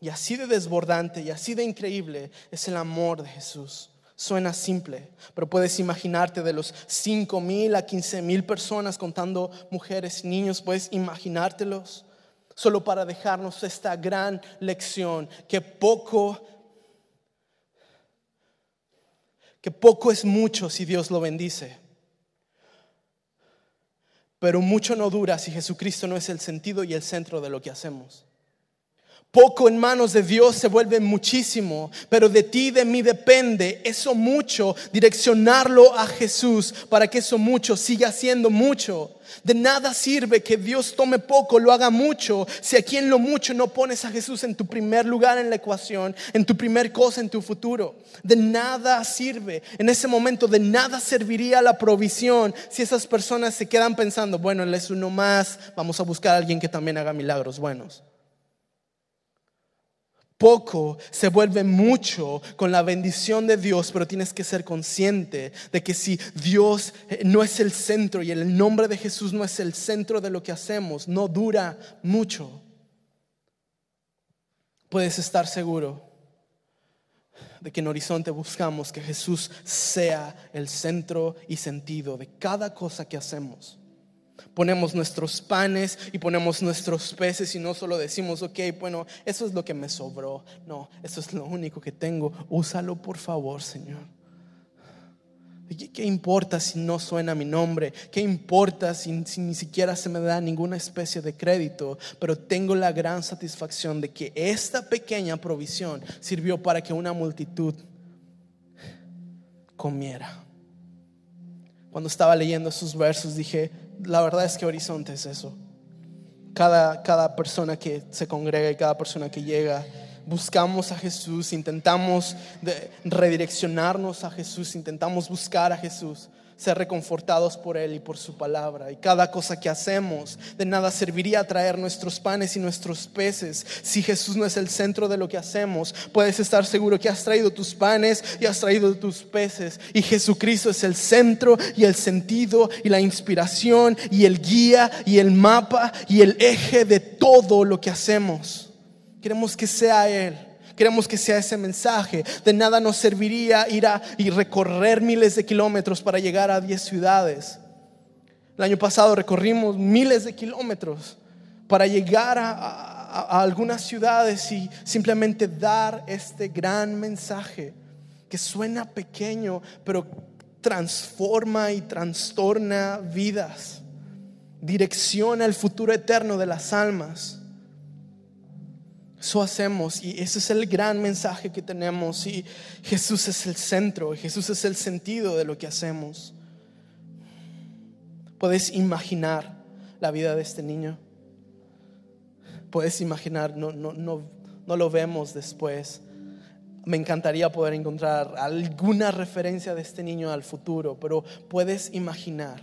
Y así de desbordante y así de increíble es el amor de Jesús. Suena simple, pero puedes imaginarte de los 5 mil a 15 mil personas contando mujeres y niños, puedes imaginártelos solo para dejarnos esta gran lección, que poco, que poco es mucho si Dios lo bendice. Pero mucho no dura si Jesucristo no es el sentido y el centro de lo que hacemos. Poco en manos de Dios se vuelve muchísimo, pero de ti, de mí depende eso mucho, direccionarlo a Jesús para que eso mucho siga siendo mucho. De nada sirve que Dios tome poco, lo haga mucho, si aquí en lo mucho no pones a Jesús en tu primer lugar en la ecuación, en tu primer cosa, en tu futuro. De nada sirve. En ese momento de nada serviría la provisión si esas personas se quedan pensando, bueno, Él es uno más, vamos a buscar a alguien que también haga milagros buenos. Poco se vuelve mucho con la bendición de Dios, pero tienes que ser consciente de que si Dios eh, no es el centro y el nombre de Jesús no es el centro de lo que hacemos, no dura mucho. Puedes estar seguro de que en Horizonte buscamos que Jesús sea el centro y sentido de cada cosa que hacemos ponemos nuestros panes y ponemos nuestros peces y no solo decimos, ok, bueno, eso es lo que me sobró. No, eso es lo único que tengo. Úsalo por favor, Señor. ¿Qué, importa si no suena mi nombre? ¿Qué importa si, si ni siquiera se me da ninguna especie de crédito? Pero tengo la gran satisfacción de que esta pequeña provisión sirvió para que una multitud comiera. Cuando estaba leyendo esos versos dije, la verdad es que Horizonte es eso. Cada, cada persona que se congrega y cada persona que llega, buscamos a Jesús, intentamos redireccionarnos a Jesús, intentamos buscar a Jesús ser reconfortados por Él y por su palabra. Y cada cosa que hacemos, de nada serviría traer nuestros panes y nuestros peces. Si Jesús no es el centro de lo que hacemos, puedes estar seguro que has traído tus panes y has traído tus peces. Y Jesucristo es el centro y el sentido y la inspiración y el guía y el mapa y el eje de todo lo que hacemos. Queremos que sea Él. Queremos que sea ese mensaje. De nada nos serviría ir a y recorrer miles de kilómetros para llegar a 10 ciudades. El año pasado recorrimos miles de kilómetros para llegar a, a algunas ciudades y simplemente dar este gran mensaje que suena pequeño, pero transforma y trastorna vidas, direcciona el futuro eterno de las almas. Eso hacemos y ese es el gran mensaje que tenemos y Jesús es el centro, Jesús es el sentido de lo que hacemos. Puedes imaginar la vida de este niño. Puedes imaginar, no, no, no, no lo vemos después. Me encantaría poder encontrar alguna referencia de este niño al futuro, pero puedes imaginar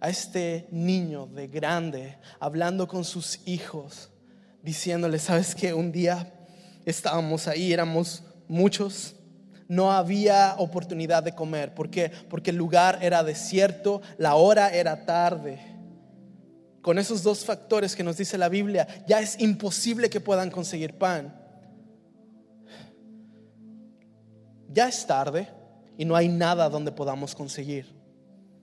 a este niño de grande hablando con sus hijos, diciéndole, ¿sabes que Un día estábamos ahí, éramos muchos, no había oportunidad de comer. ¿Por qué? Porque el lugar era desierto, la hora era tarde. Con esos dos factores que nos dice la Biblia, ya es imposible que puedan conseguir pan. Ya es tarde y no hay nada donde podamos conseguir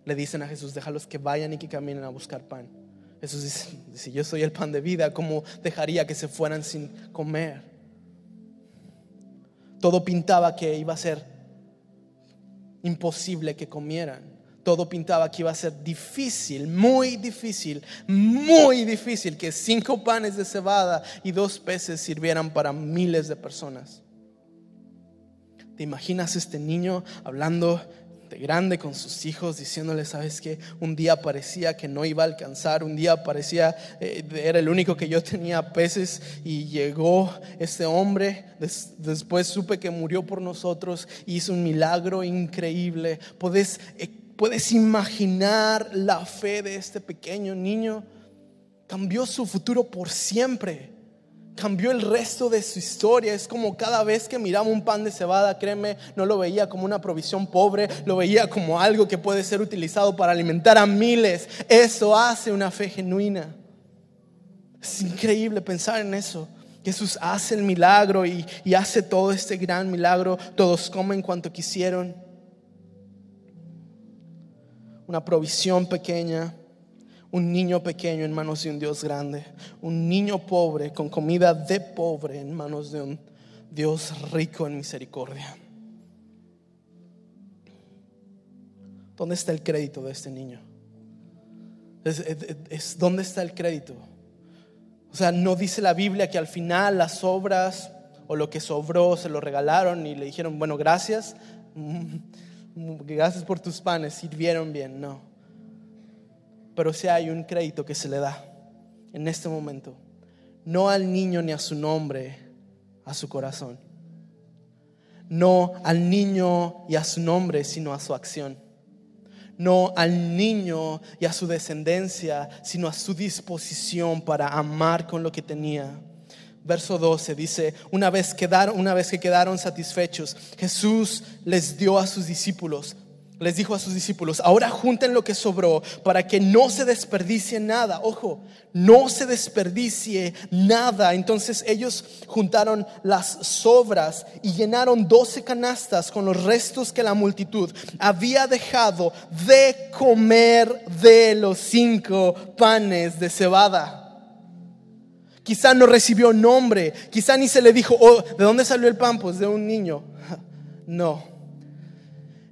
le dicen a Jesús, déjalos que vayan y que caminen a buscar pan. Jesús dice, si yo soy el pan de vida, ¿cómo dejaría que se fueran sin comer? Todo pintaba que iba a ser imposible que comieran. Todo pintaba que iba a ser difícil, muy difícil, muy difícil que cinco panes de cebada y dos peces sirvieran para miles de personas. ¿Te imaginas este niño hablando grande con sus hijos, diciéndole, sabes que un día parecía que no iba a alcanzar, un día parecía, eh, era el único que yo tenía peces y llegó este hombre, después supe que murió por nosotros, hizo un milagro increíble. Puedes, eh, puedes imaginar la fe de este pequeño niño, cambió su futuro por siempre cambió el resto de su historia. Es como cada vez que miraba un pan de cebada, créeme, no lo veía como una provisión pobre, lo veía como algo que puede ser utilizado para alimentar a miles. Eso hace una fe genuina. Es increíble pensar en eso. Jesús hace el milagro y, y hace todo este gran milagro. Todos comen cuanto quisieron. Una provisión pequeña un niño pequeño en manos de un Dios grande, un niño pobre con comida de pobre en manos de un Dios rico en misericordia. ¿Dónde está el crédito de este niño? Es, ¿Dónde está el crédito? O sea, no dice la Biblia que al final las obras o lo que sobró se lo regalaron y le dijeron, bueno, gracias, gracias por tus panes, sirvieron bien. No pero si hay un crédito que se le da en este momento, no al niño ni a su nombre, a su corazón. No al niño y a su nombre, sino a su acción. No al niño y a su descendencia, sino a su disposición para amar con lo que tenía. Verso 12 dice, una vez, una vez que quedaron satisfechos, Jesús les dio a sus discípulos les dijo a sus discípulos, ahora junten lo que sobró para que no se desperdicie nada. Ojo, no se desperdicie nada. Entonces ellos juntaron las sobras y llenaron doce canastas con los restos que la multitud había dejado de comer de los cinco panes de cebada. Quizá no recibió nombre, quizá ni se le dijo, oh, ¿de dónde salió el pan? Pues de un niño. No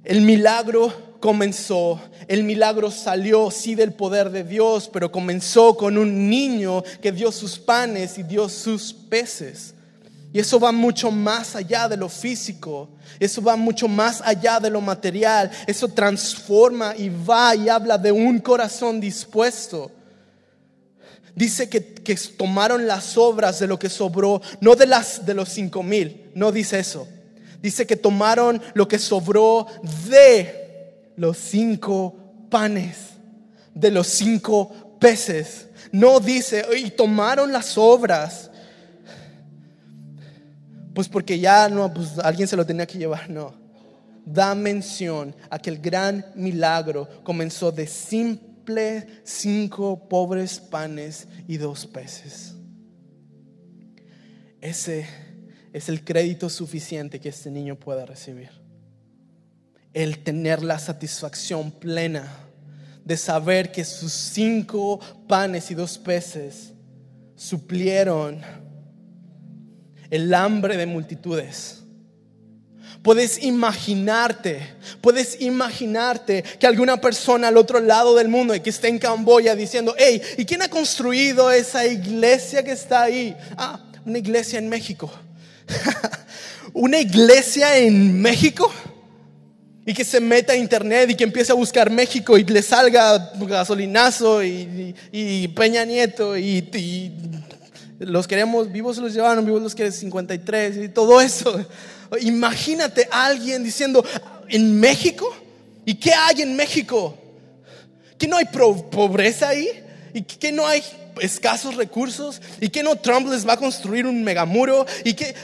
el milagro comenzó, el milagro salió sí del poder de Dios, pero comenzó con un niño que dio sus panes y dio sus peces. Y eso va mucho más allá de lo físico, eso va mucho más allá de lo material, eso transforma y va y habla de un corazón dispuesto. Dice que, que tomaron las obras de lo que sobró, no de, las, de los cinco mil, no dice eso dice que tomaron lo que sobró de los cinco panes, de los cinco peces. No dice, y tomaron las obras. Pues porque ya no, pues alguien se lo tenía que llevar, no. Da mención a que el gran milagro comenzó de simple cinco pobres panes y dos peces. Ese es el crédito suficiente que este niño pueda recibir. El tener la satisfacción plena de saber que sus cinco panes y dos peces suplieron el hambre de multitudes. Puedes imaginarte, puedes imaginarte que alguna persona al otro lado del mundo y que esté en Camboya diciendo, hey, ¿y quién ha construido esa iglesia que está ahí? Ah, una iglesia en México. una iglesia en México. y que se meta a internet y que empiece a buscar México y le salga gasolinazo y, y Peña Nieto y, los queremos, vivos los llevaron, vivos los que 53 y todo eso. Imagínate a alguien diciendo, ¿en México? ¿Y qué hay en México? ¿Que no hay pobreza ahí? ¿Y que no hay escasos recursos? ¿Y que no Trump les va a construir un megamuro? ¿Y que...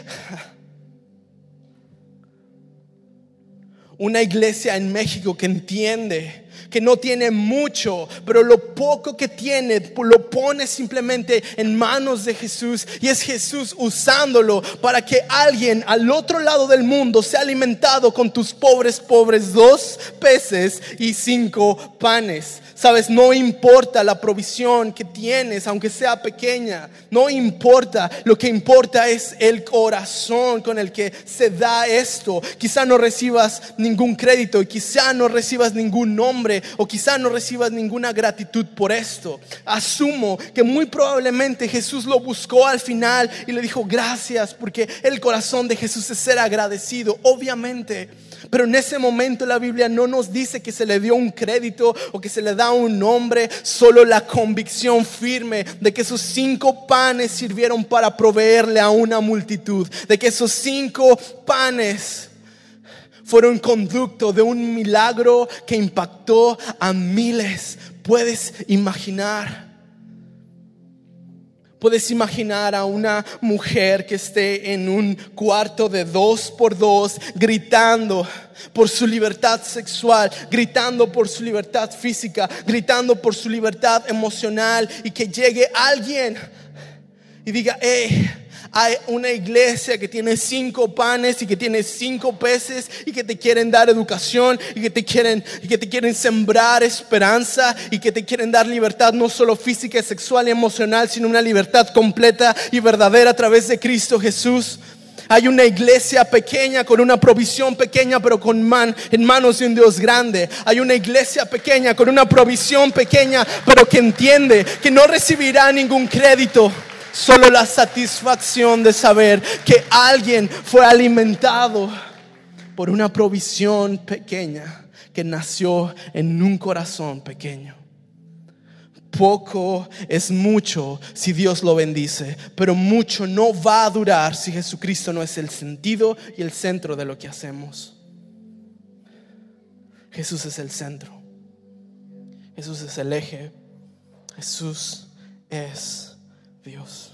Una iglesia en México que entiende que no tiene mucho, pero lo poco que tiene lo pone simplemente en manos de Jesús y es Jesús usándolo para que alguien al otro lado del mundo sea alimentado con tus pobres, pobres dos peces y cinco panes. Sabes, no importa la provisión que tienes, aunque sea pequeña, no importa, lo que importa es el corazón con el que se da esto. Quizá no recibas ningún crédito y quizá no recibas ningún nombre o quizá no recibas ninguna gratitud por esto. Asumo que muy probablemente Jesús lo buscó al final y le dijo gracias porque el corazón de Jesús es ser agradecido, obviamente. Pero en ese momento la Biblia no nos dice que se le dio un crédito o que se le da un nombre, solo la convicción firme de que esos cinco panes sirvieron para proveerle a una multitud, de que esos cinco panes fueron conducto de un milagro que impactó a miles. Puedes imaginar. Puedes imaginar a una mujer que esté en un cuarto de dos por dos gritando por su libertad sexual, gritando por su libertad física, gritando por su libertad emocional y que llegue alguien y diga, hey, hay una iglesia que tiene cinco panes y que tiene cinco peces y que te quieren dar educación y que te quieren, y que te quieren sembrar esperanza y que te quieren dar libertad no solo física, sexual y emocional, sino una libertad completa y verdadera a través de Cristo Jesús. Hay una iglesia pequeña con una provisión pequeña, pero con man, en manos de un Dios grande. Hay una iglesia pequeña con una provisión pequeña, pero que entiende que no recibirá ningún crédito Solo la satisfacción de saber que alguien fue alimentado por una provisión pequeña que nació en un corazón pequeño. Poco es mucho si Dios lo bendice, pero mucho no va a durar si Jesucristo no es el sentido y el centro de lo que hacemos. Jesús es el centro. Jesús es el eje. Jesús es Dios.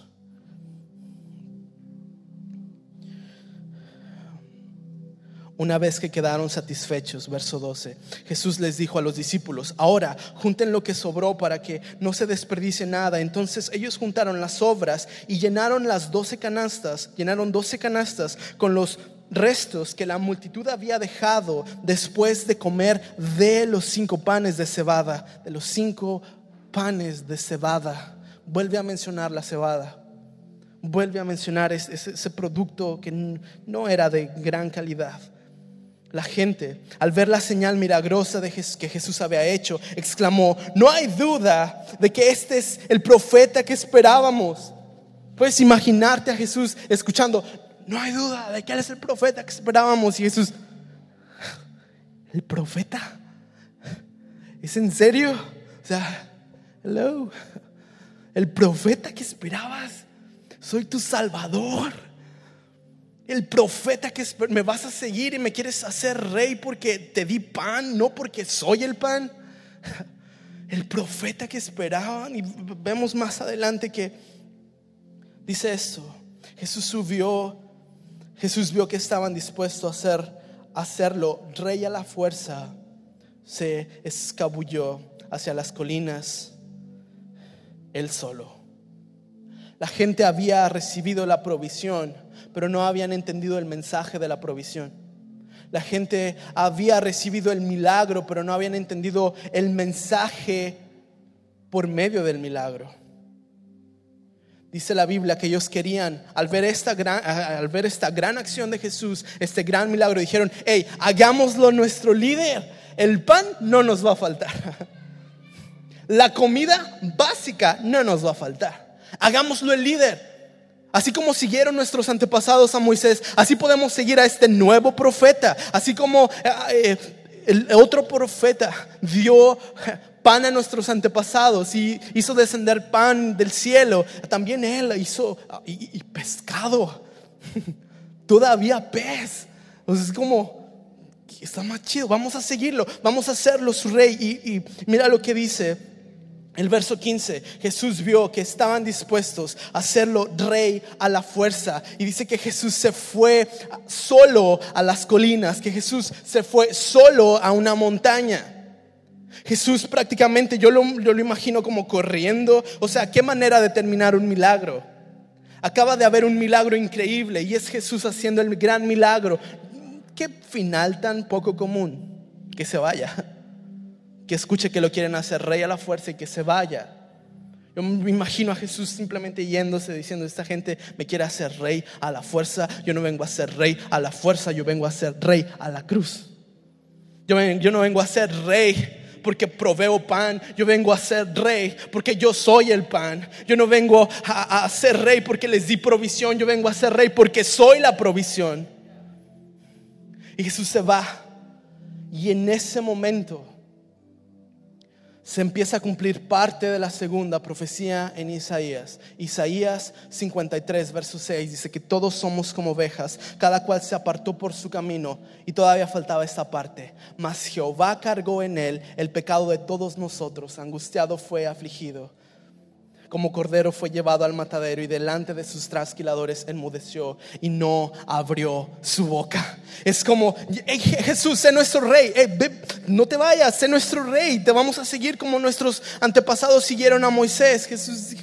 Una vez que quedaron satisfechos, verso 12, Jesús les dijo a los discípulos, ahora junten lo que sobró para que no se desperdicie nada. Entonces ellos juntaron las sobras y llenaron las doce canastas, llenaron doce canastas con los restos que la multitud había dejado después de comer de los cinco panes de cebada, de los cinco panes de cebada vuelve a mencionar la cebada, vuelve a mencionar ese, producto que no era de gran calidad. La gente, al ver la señal milagrosa de que Jesús había hecho, exclamó, no hay duda de que este es el profeta que esperábamos. Puedes imaginarte a Jesús escuchando, no hay duda de que Él es el profeta que esperábamos. Y Jesús, ¿el profeta? ¿Es en serio? O sea, hello el profeta que esperabas. Soy tu salvador. El profeta que me vas a seguir y me quieres hacer rey porque te di pan, no porque soy el pan. El profeta que esperaban. Y vemos más adelante que dice esto. Jesús subió. Jesús vio que estaban dispuestos a hacer, hacerlo. Rey a la fuerza se escabulló hacia las colinas él solo. La gente había recibido la provisión, pero no habían entendido el mensaje de la provisión. La gente había recibido el milagro, pero no habían entendido el mensaje por medio del milagro. Dice la Biblia que ellos querían, al ver esta gran, al ver esta gran acción de Jesús, este gran milagro, dijeron, hey, hagámoslo nuestro líder, el pan no nos va a faltar. La comida básica no nos va a faltar. Hagámoslo el líder. Así como siguieron nuestros antepasados a Moisés, así podemos seguir a este nuevo profeta. Así como eh, eh, el otro profeta dio pan a nuestros antepasados y hizo descender pan del cielo. También él hizo y, pescado. Todavía pez. Entonces es como, está más chido, vamos a seguirlo, vamos a hacerlo su rey. y mira lo que dice el verso 15, Jesús vio que estaban dispuestos a hacerlo rey a la fuerza. Y dice que Jesús se fue solo a las colinas, que Jesús se fue solo a una montaña. Jesús prácticamente, yo lo, yo lo imagino como corriendo. O sea, ¿qué manera de terminar un milagro? Acaba de haber un milagro increíble y es Jesús haciendo el gran milagro. Qué final tan poco común que se vaya que escuche que lo quieren hacer rey a la fuerza y que se vaya. Yo me imagino a Jesús simplemente yéndose diciendo, esta gente me quiere hacer rey a la fuerza, yo no vengo a ser rey a la fuerza, yo vengo a ser rey a la cruz. Yo, yo no vengo a ser rey porque proveo pan, yo vengo a ser rey porque yo soy el pan. Yo no vengo a, a ser rey porque les di provisión, yo vengo a ser rey porque soy la provisión. Y Jesús se va. Y en ese momento se empieza a cumplir parte de la segunda profecía en Isaías. Isaías 53, verso 6 dice que todos somos como ovejas, cada cual se apartó por su camino y todavía faltaba esta parte. Mas Jehová cargó en él el pecado de todos nosotros, angustiado fue afligido como cordero fue llevado al matadero y delante de sus trasquiladores enmudeció y no abrió su boca. Es como, Jesús, sé nuestro rey, no te vayas, sé nuestro rey, te vamos a seguir como nuestros antepasados siguieron a Moisés. Jesús dijo,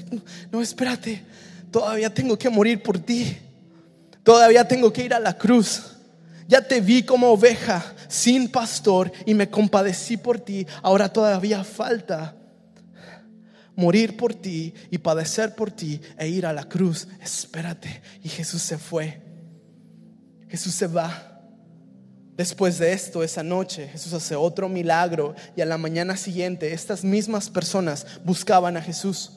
no, espérate, todavía tengo que morir por ti, todavía tengo que ir a la cruz. Ya te vi como oveja sin pastor y me compadecí por ti, ahora todavía falta morir por ti y padecer por ti e ir a la cruz. Espérate. Y Jesús se fue. Jesús se va. Después de esto, esa noche, Jesús hace otro milagro y a la mañana siguiente estas mismas personas buscaban a Jesús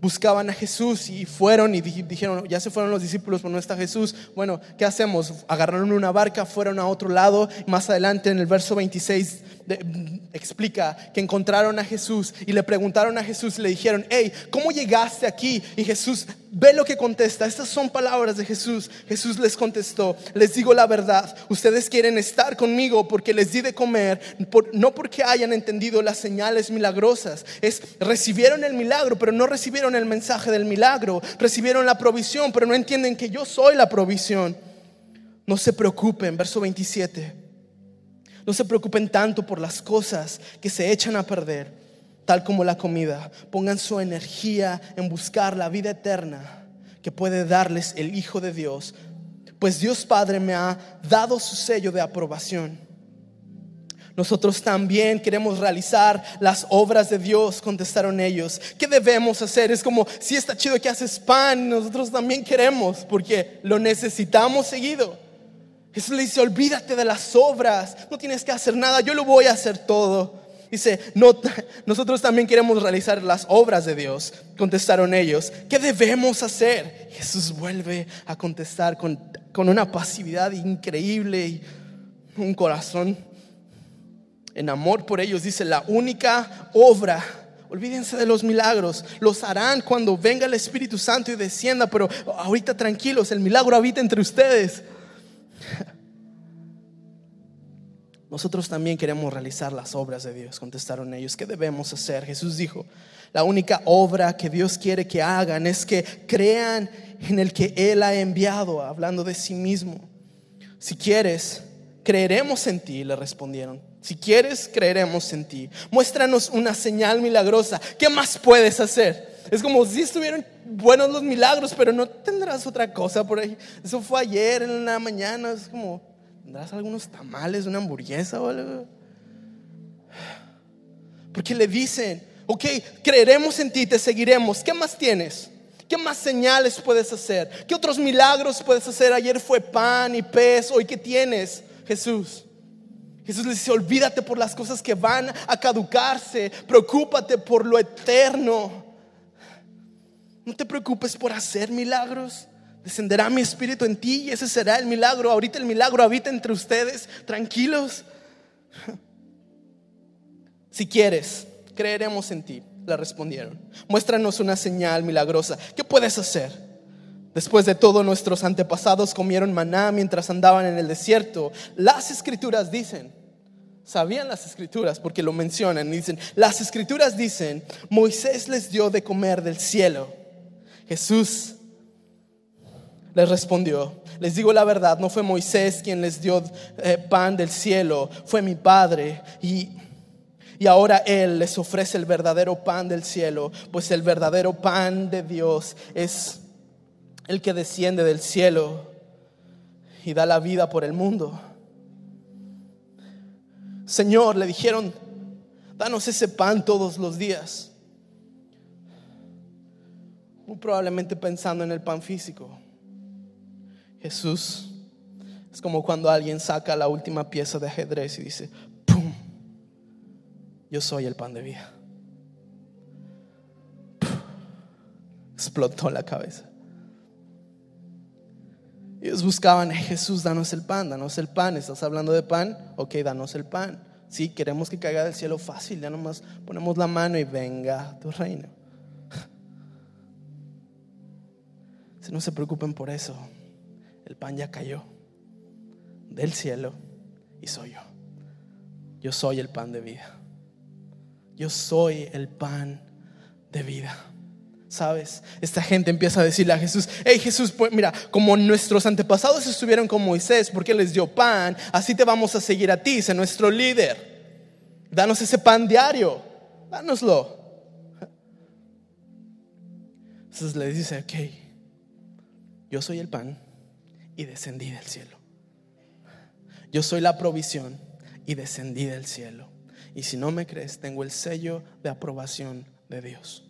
buscaban a Jesús y fueron y dijeron, ya se fueron los discípulos, pero no está Jesús. Bueno, ¿qué hacemos? Agarraron una barca, fueron a otro lado. Más adelante en el verso 26 explica que encontraron a Jesús y le preguntaron a Jesús le dijeron, hey, ¿cómo llegaste aquí? Y Jesús ve lo que contesta. Estas son palabras de Jesús. Jesús les contestó, les digo la verdad, ustedes quieren estar conmigo porque les di de comer, no porque hayan entendido las señales milagrosas. Es, recibieron el milagro, pero no recibieron el mensaje del milagro. Recibieron la provisión, pero no entienden que yo soy la provisión. No se preocupen, verso 27. No se preocupen tanto por las cosas que se echan a perder, tal como la comida. Pongan su energía en buscar la vida eterna que puede darles el Hijo de Dios, pues Dios Padre me ha dado su sello de aprobación. Nosotros también queremos realizar las obras de Dios, contestaron ellos. ¿Qué debemos hacer? Es como, si está chido que haces pan, nosotros también queremos, porque lo necesitamos seguido. Jesús le dice, olvídate de las obras, no tienes que hacer nada, yo lo voy a hacer todo. Dice, no, nosotros también queremos realizar las obras de Dios. Contestaron ellos, ¿qué debemos hacer? Jesús vuelve a contestar con, con una pasividad increíble y un corazón en amor por ellos. Dice, la única obra Olvídense de los milagros. Los harán cuando venga el Espíritu Santo y descienda, pero ahorita tranquilos, el milagro habita entre ustedes. Nosotros también queremos realizar las obras de Dios, contestaron ellos. ¿Qué debemos hacer? Jesús dijo, la única obra que Dios quiere que hagan es que crean en el que Él ha enviado, hablando de sí mismo. Si quieres, creeremos en ti, le respondieron. Si quieres, creeremos en ti. Muéstranos una señal milagrosa. ¿Qué más puedes hacer? Es como si estuvieran buenos los milagros, pero no tendrás otra cosa por ahí. Eso fue ayer en la mañana. Es como, ¿tendrás algunos tamales, una hamburguesa o algo? Porque le dicen, ok, creeremos en ti, te seguiremos. ¿Qué más tienes? ¿Qué más señales puedes hacer? ¿Qué otros milagros puedes hacer? Ayer fue pan y pez, hoy ¿qué tienes, Jesús? Jesús le dice, olvídate por las cosas que van a caducarse, preocúpate por lo eterno. No te preocupes por hacer milagros. Descenderá mi espíritu en ti y ese será el milagro. Ahorita el milagro habita entre ustedes. Tranquilos. Si quieres, creeremos en ti, le respondieron. Muéstranos una señal milagrosa. ¿Qué puedes hacer? Después de todo, nuestros antepasados comieron maná mientras andaban en el desierto. Las escrituras dicen, sabían las escrituras porque lo mencionan, dicen, las escrituras dicen, Moisés les dio de comer del cielo. Jesús les respondió, les digo la verdad, no fue Moisés quien les dio eh, pan del cielo, fue mi Padre. Y, y ahora Él les ofrece el verdadero pan del cielo, pues el verdadero pan de Dios es el que desciende del cielo y da la vida por el mundo. Señor, le dijeron, danos ese pan todos los días. Probablemente pensando en el pan físico. Jesús es como cuando alguien saca la última pieza de ajedrez y dice, ¡pum! Yo soy el pan de vida. Explotó la cabeza. Ellos buscaban, Jesús, danos el pan, danos el pan. ¿Estás hablando de pan? Ok, danos el pan. Sí, queremos que caiga del cielo fácil. Ya nomás ponemos la mano y venga tu reino. No se preocupen por eso el pan ya cayó del cielo y soy yo. Yo soy el pan de vida. Yo soy el pan de vida. ¿Sabes? Esta gente empieza a decirle a Jesús, hey Jesús, pues mira, como nuestros antepasados estuvieron con Moisés porque les dio pan, así te vamos a seguir a ti, sé nuestro líder. Danos ese pan diario, dánoslo. Entonces le dice, ok, yo soy el pan y descendí del cielo. Yo soy la provisión y descendí del cielo. Y si no me crees, tengo el sello de aprobación de Dios.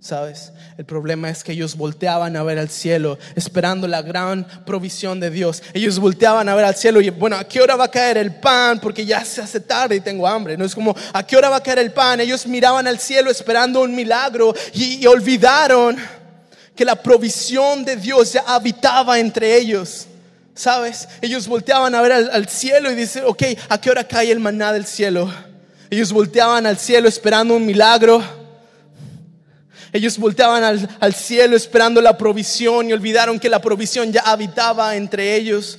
¿Sabes? El problema es que ellos volteaban a ver al cielo esperando la gran provisión de Dios. Ellos volteaban a ver al cielo y bueno, ¿a qué hora va a caer el pan? Porque ya se hace tarde y tengo hambre. No es como, ¿a qué hora va a caer el pan? Ellos miraban al cielo esperando un milagro y, y olvidaron que la provisión de Dios ya habitaba entre ellos. ¿Sabes? Ellos volteaban a ver al, cielo y dicen, ok, ¿a qué hora cae el maná del cielo? Ellos volteaban al cielo esperando un milagro. Ellos volteaban al, al cielo esperando la provisión y olvidaron que la provisión ya habitaba entre ellos.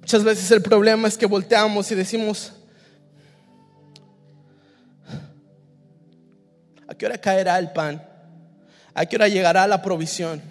Muchas veces el problema es que volteamos y decimos, ¿A qué hora caerá el pan? ¿A qué hora llegará la provisión?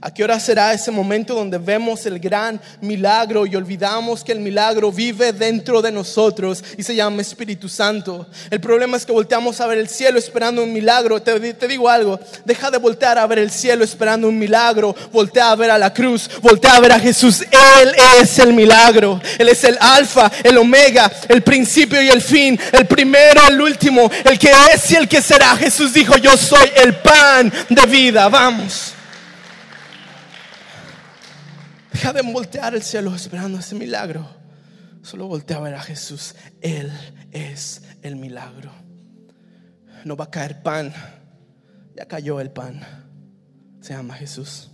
¿A qué hora será ese momento donde vemos el gran milagro y olvidamos que el milagro vive dentro de nosotros y se llama Espíritu Santo? El problema es que volteamos a ver el cielo esperando un milagro. Te, digo algo, deja de voltear a ver el cielo esperando un milagro. Voltea a ver a la cruz, voltea a ver a Jesús. Él es el milagro. Él es el alfa, el omega, el principio y el fin, el primero, el último, el que es y el que será. Jesús dijo, yo soy el pan de vida. Vamos. Deja de voltear el cielo esperando ese milagro. Solo voltea a ver a Jesús. Él es el milagro. No va a caer pan. Ya cayó el pan. Se llama Jesús.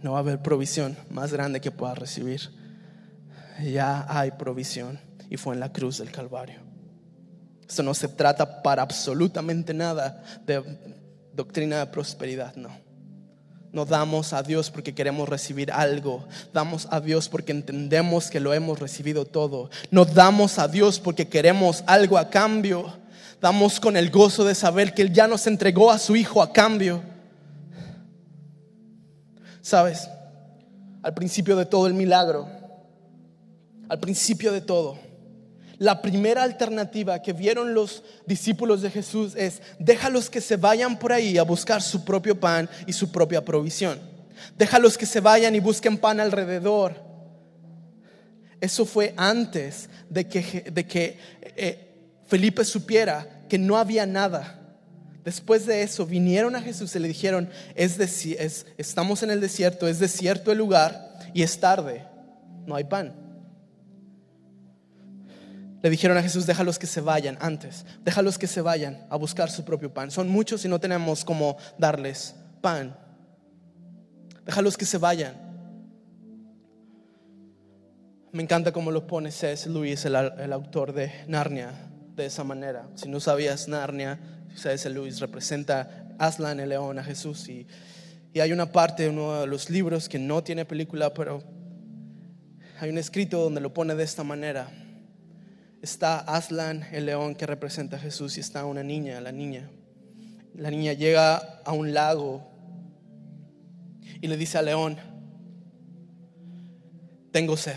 No va a haber provisión más grande que pueda recibir. Ya hay provisión. Y fue en la cruz del Calvario. Esto no se trata para absolutamente nada de doctrina de prosperidad, no. No damos a Dios porque queremos recibir algo. Damos a Dios porque entendemos que lo hemos recibido todo. No damos a Dios porque queremos algo a cambio. Damos con el gozo de saber que Él ya nos entregó a su Hijo a cambio. ¿Sabes? Al principio de todo el milagro. Al principio de todo la primera alternativa que vieron los discípulos de Jesús es, déjalos que se vayan por ahí a buscar su propio pan y su propia provisión. Déjalos que se vayan y busquen pan alrededor. Eso fue antes de que, de que eh, Felipe supiera que no había nada. Después de eso vinieron a Jesús y le dijeron, es, es estamos en el desierto, es desierto el lugar y es tarde, no hay pan le dijeron a Jesús, déjalos que se vayan antes, déjalos que se vayan a buscar su propio pan. Son muchos y no tenemos cómo darles pan. Déjalos que se vayan. Me encanta cómo lo pone C.S. Lewis, el, autor de Narnia, de esa manera. Si no sabías, Narnia, C.S. Lewis representa Aslan, el león, a Jesús. Y, y hay una parte de uno de los libros que no tiene película, pero hay un escrito donde lo pone de esta manera. Está Aslan, el león que representa a Jesús, y está una niña, la niña. La niña llega a un lago y le dice al león, tengo sed.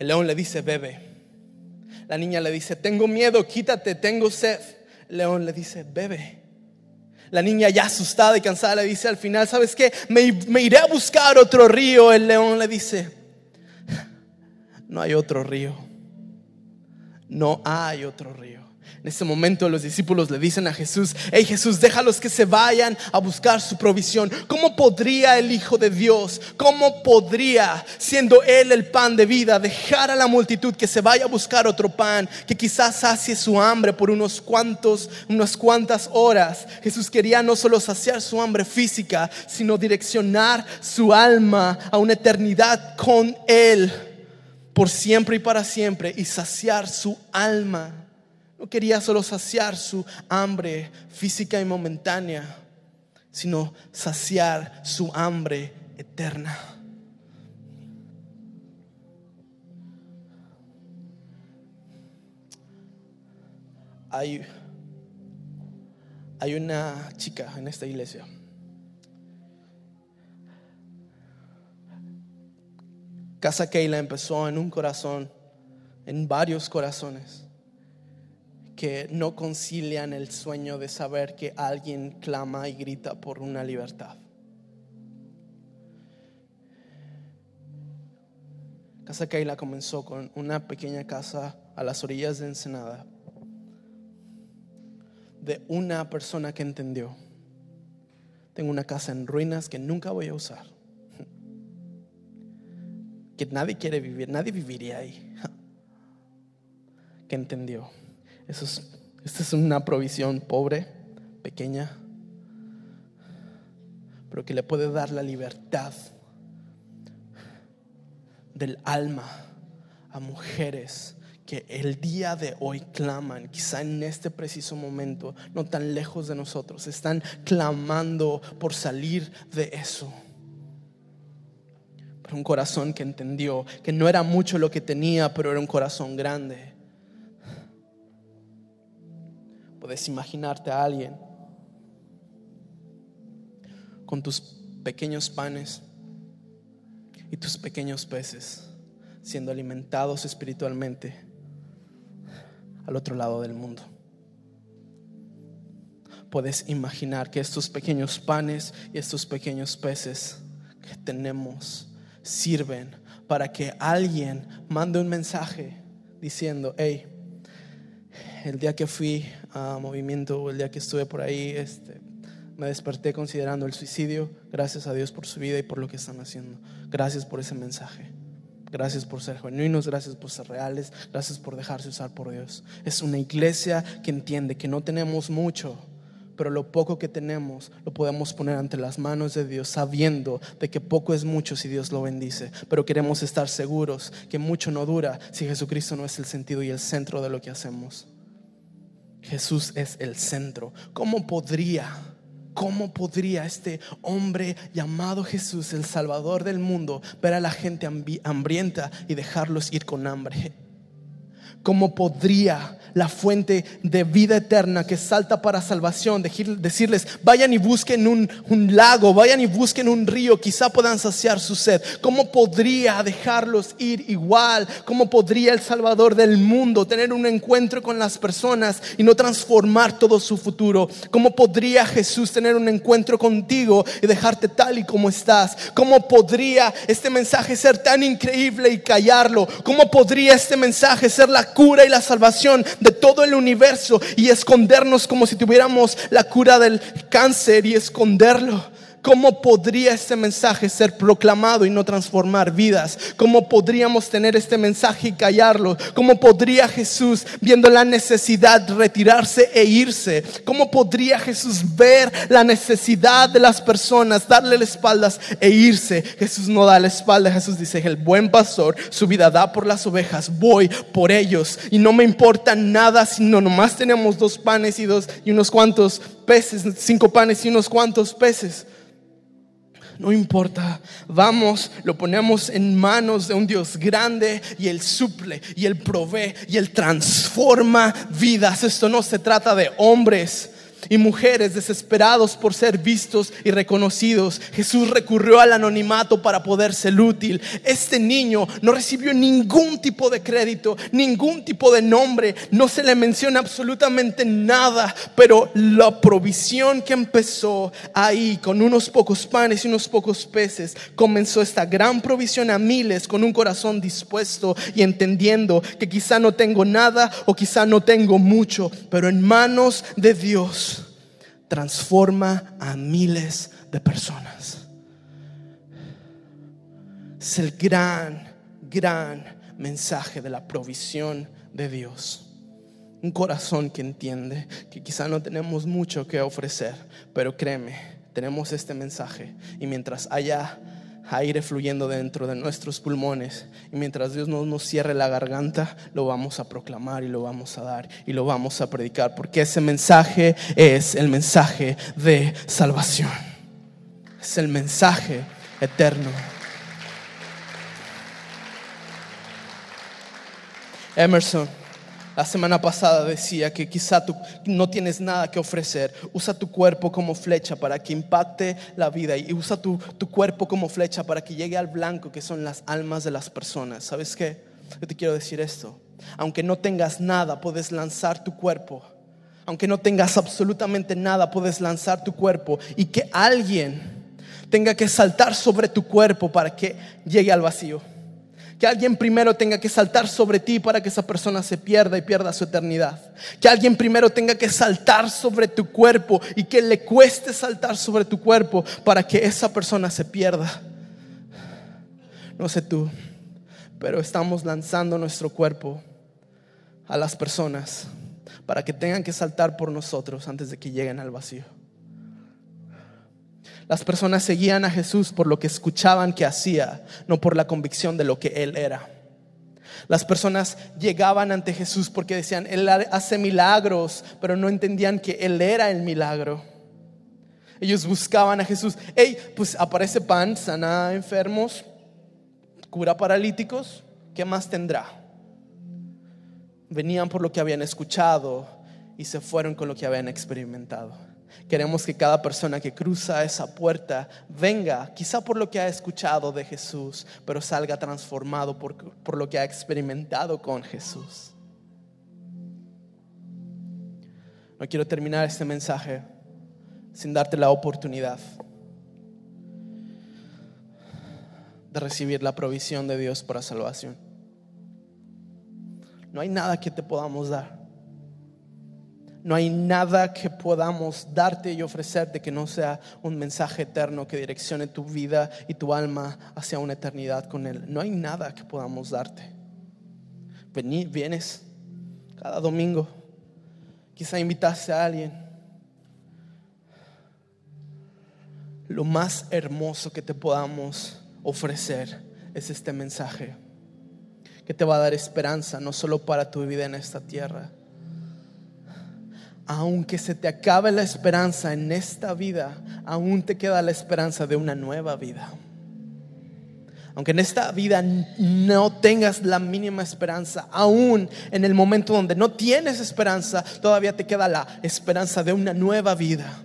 El león le dice, bebe. La niña le dice, tengo miedo, quítate, tengo sed. El león le dice, bebe. La niña ya asustada y cansada le dice al final, ¿sabes qué? Me, me, iré a buscar otro río. El león le dice, no hay otro río. No hay otro río. En ese momento los discípulos le dicen a Jesús, hey Jesús, déjalos que se vayan a buscar su provisión. ¿Cómo podría el Hijo de Dios, cómo podría, siendo Él el pan de vida, dejar a la multitud que se vaya a buscar otro pan, que quizás sacie su hambre por unos cuantos, unas cuantas horas? Jesús quería no solo saciar su hambre física, sino direccionar su alma a una eternidad con Él por siempre y para siempre y saciar su alma. No quería solo saciar su hambre física y momentánea, sino saciar su hambre eterna. Hay, hay una chica en esta iglesia. Casa Keila empezó en un corazón, en varios corazones que no concilian el sueño de saber que alguien clama y grita por una libertad. Casa Keila comenzó con una pequeña casa a las orillas de Ensenada de una persona que entendió. Tengo una casa en ruinas que nunca voy a usar. Que nadie quiere vivir, nadie viviría ahí. Que entendió eso es, esta es una provisión pobre, pequeña, pero que le puede dar la libertad del alma a mujeres que el día de hoy claman, quizá en este preciso momento, no tan lejos de nosotros, están clamando por salir de eso. Un corazón que entendió que no era mucho lo que tenía, pero era un corazón grande. Puedes imaginarte a alguien con tus pequeños panes y tus pequeños peces siendo alimentados espiritualmente al otro lado del mundo. Puedes imaginar que estos pequeños panes y estos pequeños peces que tenemos sirven para que alguien mande un mensaje diciendo, hey, el día que fui a movimiento, el día que estuve por ahí, este, me desperté considerando el suicidio. Gracias a Dios por su vida y por lo que están haciendo. Gracias por ese mensaje. Gracias por ser genuinos, gracias por ser reales, gracias por dejarse usar por Dios. Es una iglesia que entiende que no tenemos mucho, pero lo poco que tenemos lo podemos poner ante las manos de Dios, sabiendo de que poco es mucho si Dios lo bendice, pero queremos estar seguros que mucho no dura si Jesucristo no es el sentido y el centro de lo que hacemos. Jesús es el centro. ¿Cómo podría, cómo podría este hombre llamado Jesús, el Salvador del mundo, ver a la gente hambrienta y dejarlos ir con hambre? ¿Cómo podría la fuente de vida eterna que salta para salvación, decirles, vayan y busquen un, lago, vayan y busquen un río, quizá puedan saciar su sed. ¿Cómo podría dejarlos ir igual? ¿Cómo podría el Salvador del mundo tener un encuentro con las personas y no transformar todo su futuro? ¿Cómo podría Jesús tener un encuentro contigo y dejarte tal y como estás? ¿Cómo podría este mensaje ser tan increíble y callarlo? ¿Cómo podría este mensaje ser la cura y la salvación de todo el universo y escondernos como si tuviéramos la cura del cáncer y esconderlo. ¿Cómo podría este mensaje ser proclamado y no transformar vidas? ¿Cómo podríamos tener este mensaje y callarlo? ¿Cómo podría Jesús, viendo la necesidad, retirarse e irse? ¿Cómo podría Jesús ver la necesidad de las personas, darle las espaldas e irse? Jesús no da la espalda, Jesús dice, el buen pastor su vida da por las ovejas, voy por ellos y no me importa nada si no nomás tenemos dos panes y dos y unos cuantos peces, cinco panes y unos cuantos peces. No importa, vamos, lo ponemos en manos de un Dios grande y Él suple y Él provee y Él transforma vidas. Esto no se trata de hombres y mujeres desesperados por ser vistos y reconocidos. Jesús recurrió al anonimato para poder ser útil. Este niño no recibió ningún tipo de crédito, ningún tipo de nombre, no se le menciona absolutamente nada, pero la provisión que empezó ahí con unos pocos panes y unos pocos peces, comenzó esta gran provisión a miles con un corazón dispuesto y entendiendo que quizá no tengo nada o quizá no tengo mucho, pero en manos de Dios transforma a miles de personas. Es el gran, gran mensaje de la provisión de Dios. Un corazón que entiende que quizá no tenemos mucho que ofrecer, pero créeme, tenemos este mensaje y mientras haya aire fluyendo dentro de nuestros pulmones. Y mientras Dios no nos cierre la garganta, lo vamos a proclamar y lo vamos a dar y lo vamos a predicar. Porque ese mensaje es el mensaje de salvación. Es el mensaje eterno. Emerson la semana pasada decía que quizá tú no tienes nada que ofrecer. Usa tu cuerpo como flecha para que impacte la vida y usa tu, tu cuerpo como flecha para que llegue al blanco que son las almas de las personas. ¿Sabes qué? Yo te quiero decir esto. Aunque no tengas nada, puedes lanzar tu cuerpo. Aunque no tengas absolutamente nada, puedes lanzar tu cuerpo y que alguien tenga que saltar sobre tu cuerpo para que llegue al vacío que alguien primero tenga que saltar sobre ti para que esa persona se pierda y pierda su eternidad. Que alguien primero tenga que saltar sobre tu cuerpo y que le cueste saltar sobre tu cuerpo para que esa persona se pierda. No sé tú, pero estamos lanzando nuestro cuerpo a las personas para que tengan que saltar por nosotros antes de que lleguen al vacío. Las personas seguían a Jesús por lo que escuchaban que hacía, no por la convicción de lo que Él era. Las personas llegaban ante Jesús porque decían, Él hace milagros, pero no entendían que Él era el milagro. Ellos buscaban a Jesús. Hey, pues aparece pan, sana enfermos, cura paralíticos, ¿qué más tendrá? Venían por lo que habían escuchado y se fueron con lo que habían experimentado. Queremos que cada persona que cruza esa puerta venga, quizá por lo que ha escuchado de Jesús, pero salga transformado por, por lo que ha experimentado con Jesús. No quiero terminar este mensaje sin darte la oportunidad de recibir la provisión de Dios para salvación. No hay nada que te podamos dar. No hay nada que podamos darte y ofrecerte que no sea un mensaje eterno que direccione tu vida y tu alma hacia una eternidad con Él. No hay nada que podamos darte. vienes cada domingo. Quizá invitaste a alguien. Lo más hermoso que te podamos ofrecer es este mensaje que te va a dar esperanza no solo para tu vida en esta tierra, aunque se te acabe la esperanza en esta vida, aún te queda la esperanza de una nueva vida. Aunque en esta vida no tengas la mínima esperanza, aún en el momento donde no tienes esperanza, todavía te queda la esperanza de una nueva vida.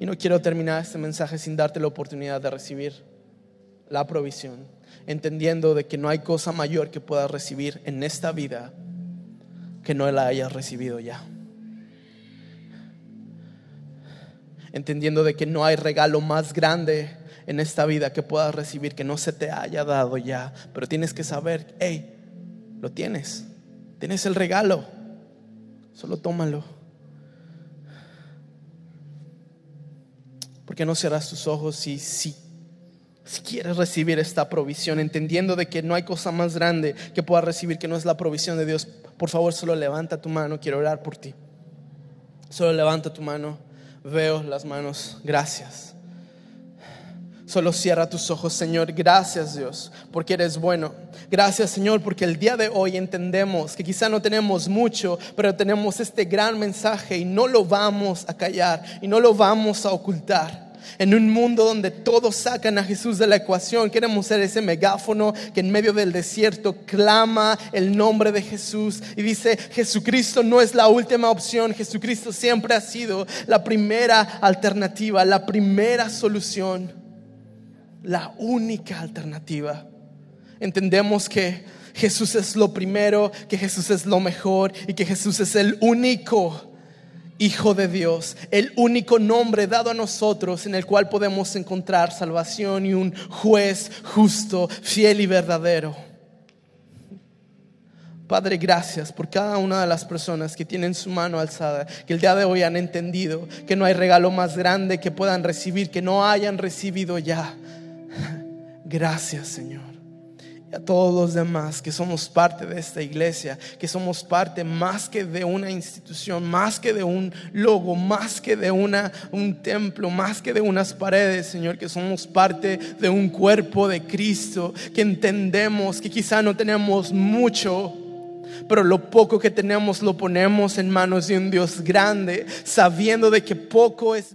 Y no quiero terminar este mensaje sin darte la oportunidad de recibir la provisión, entendiendo de que no hay cosa mayor que puedas recibir en esta vida que no la hayas recibido ya. Entendiendo de que no hay regalo más grande en esta vida que puedas recibir que no se te haya dado ya, pero tienes que saber, hey, lo tienes, tienes el regalo, solo tómalo. ¿Por qué no cierras tus ojos y si, si quieres recibir esta provisión, entendiendo de que no hay cosa más grande que puedas recibir que no es la provisión de Dios? Por favor, solo levanta tu mano, quiero orar por ti. Solo levanta tu mano, veo las manos, gracias. Solo cierra tus ojos, Señor. Gracias, Dios, porque eres bueno. Gracias, Señor, porque el día de hoy entendemos que quizá no tenemos mucho, pero tenemos este gran mensaje y no lo vamos a callar y no lo vamos a ocultar. En un mundo donde todos sacan a Jesús de la ecuación, queremos ser ese megáfono que en medio del desierto clama el nombre de Jesús y dice, Jesucristo no es la última opción, Jesucristo siempre ha sido la primera alternativa, la primera solución la única alternativa. Entendemos que Jesús es lo primero, que Jesús es lo mejor y que Jesús es el único Hijo de Dios, el único nombre dado a nosotros en el cual podemos encontrar salvación y un juez justo, fiel y verdadero. Padre, gracias por cada una de las personas que tienen su mano alzada, que el día de hoy han entendido que no hay regalo más grande que puedan recibir, que no hayan recibido ya Gracias, Señor. A todos los demás que somos parte de esta iglesia, que somos parte más que de una institución, más que de un logo, más que de una, un templo, más que de unas paredes, Señor, que somos parte de un cuerpo de Cristo, que entendemos que quizá no tenemos mucho, pero lo poco que tenemos lo ponemos en manos de un Dios grande, sabiendo de que poco es...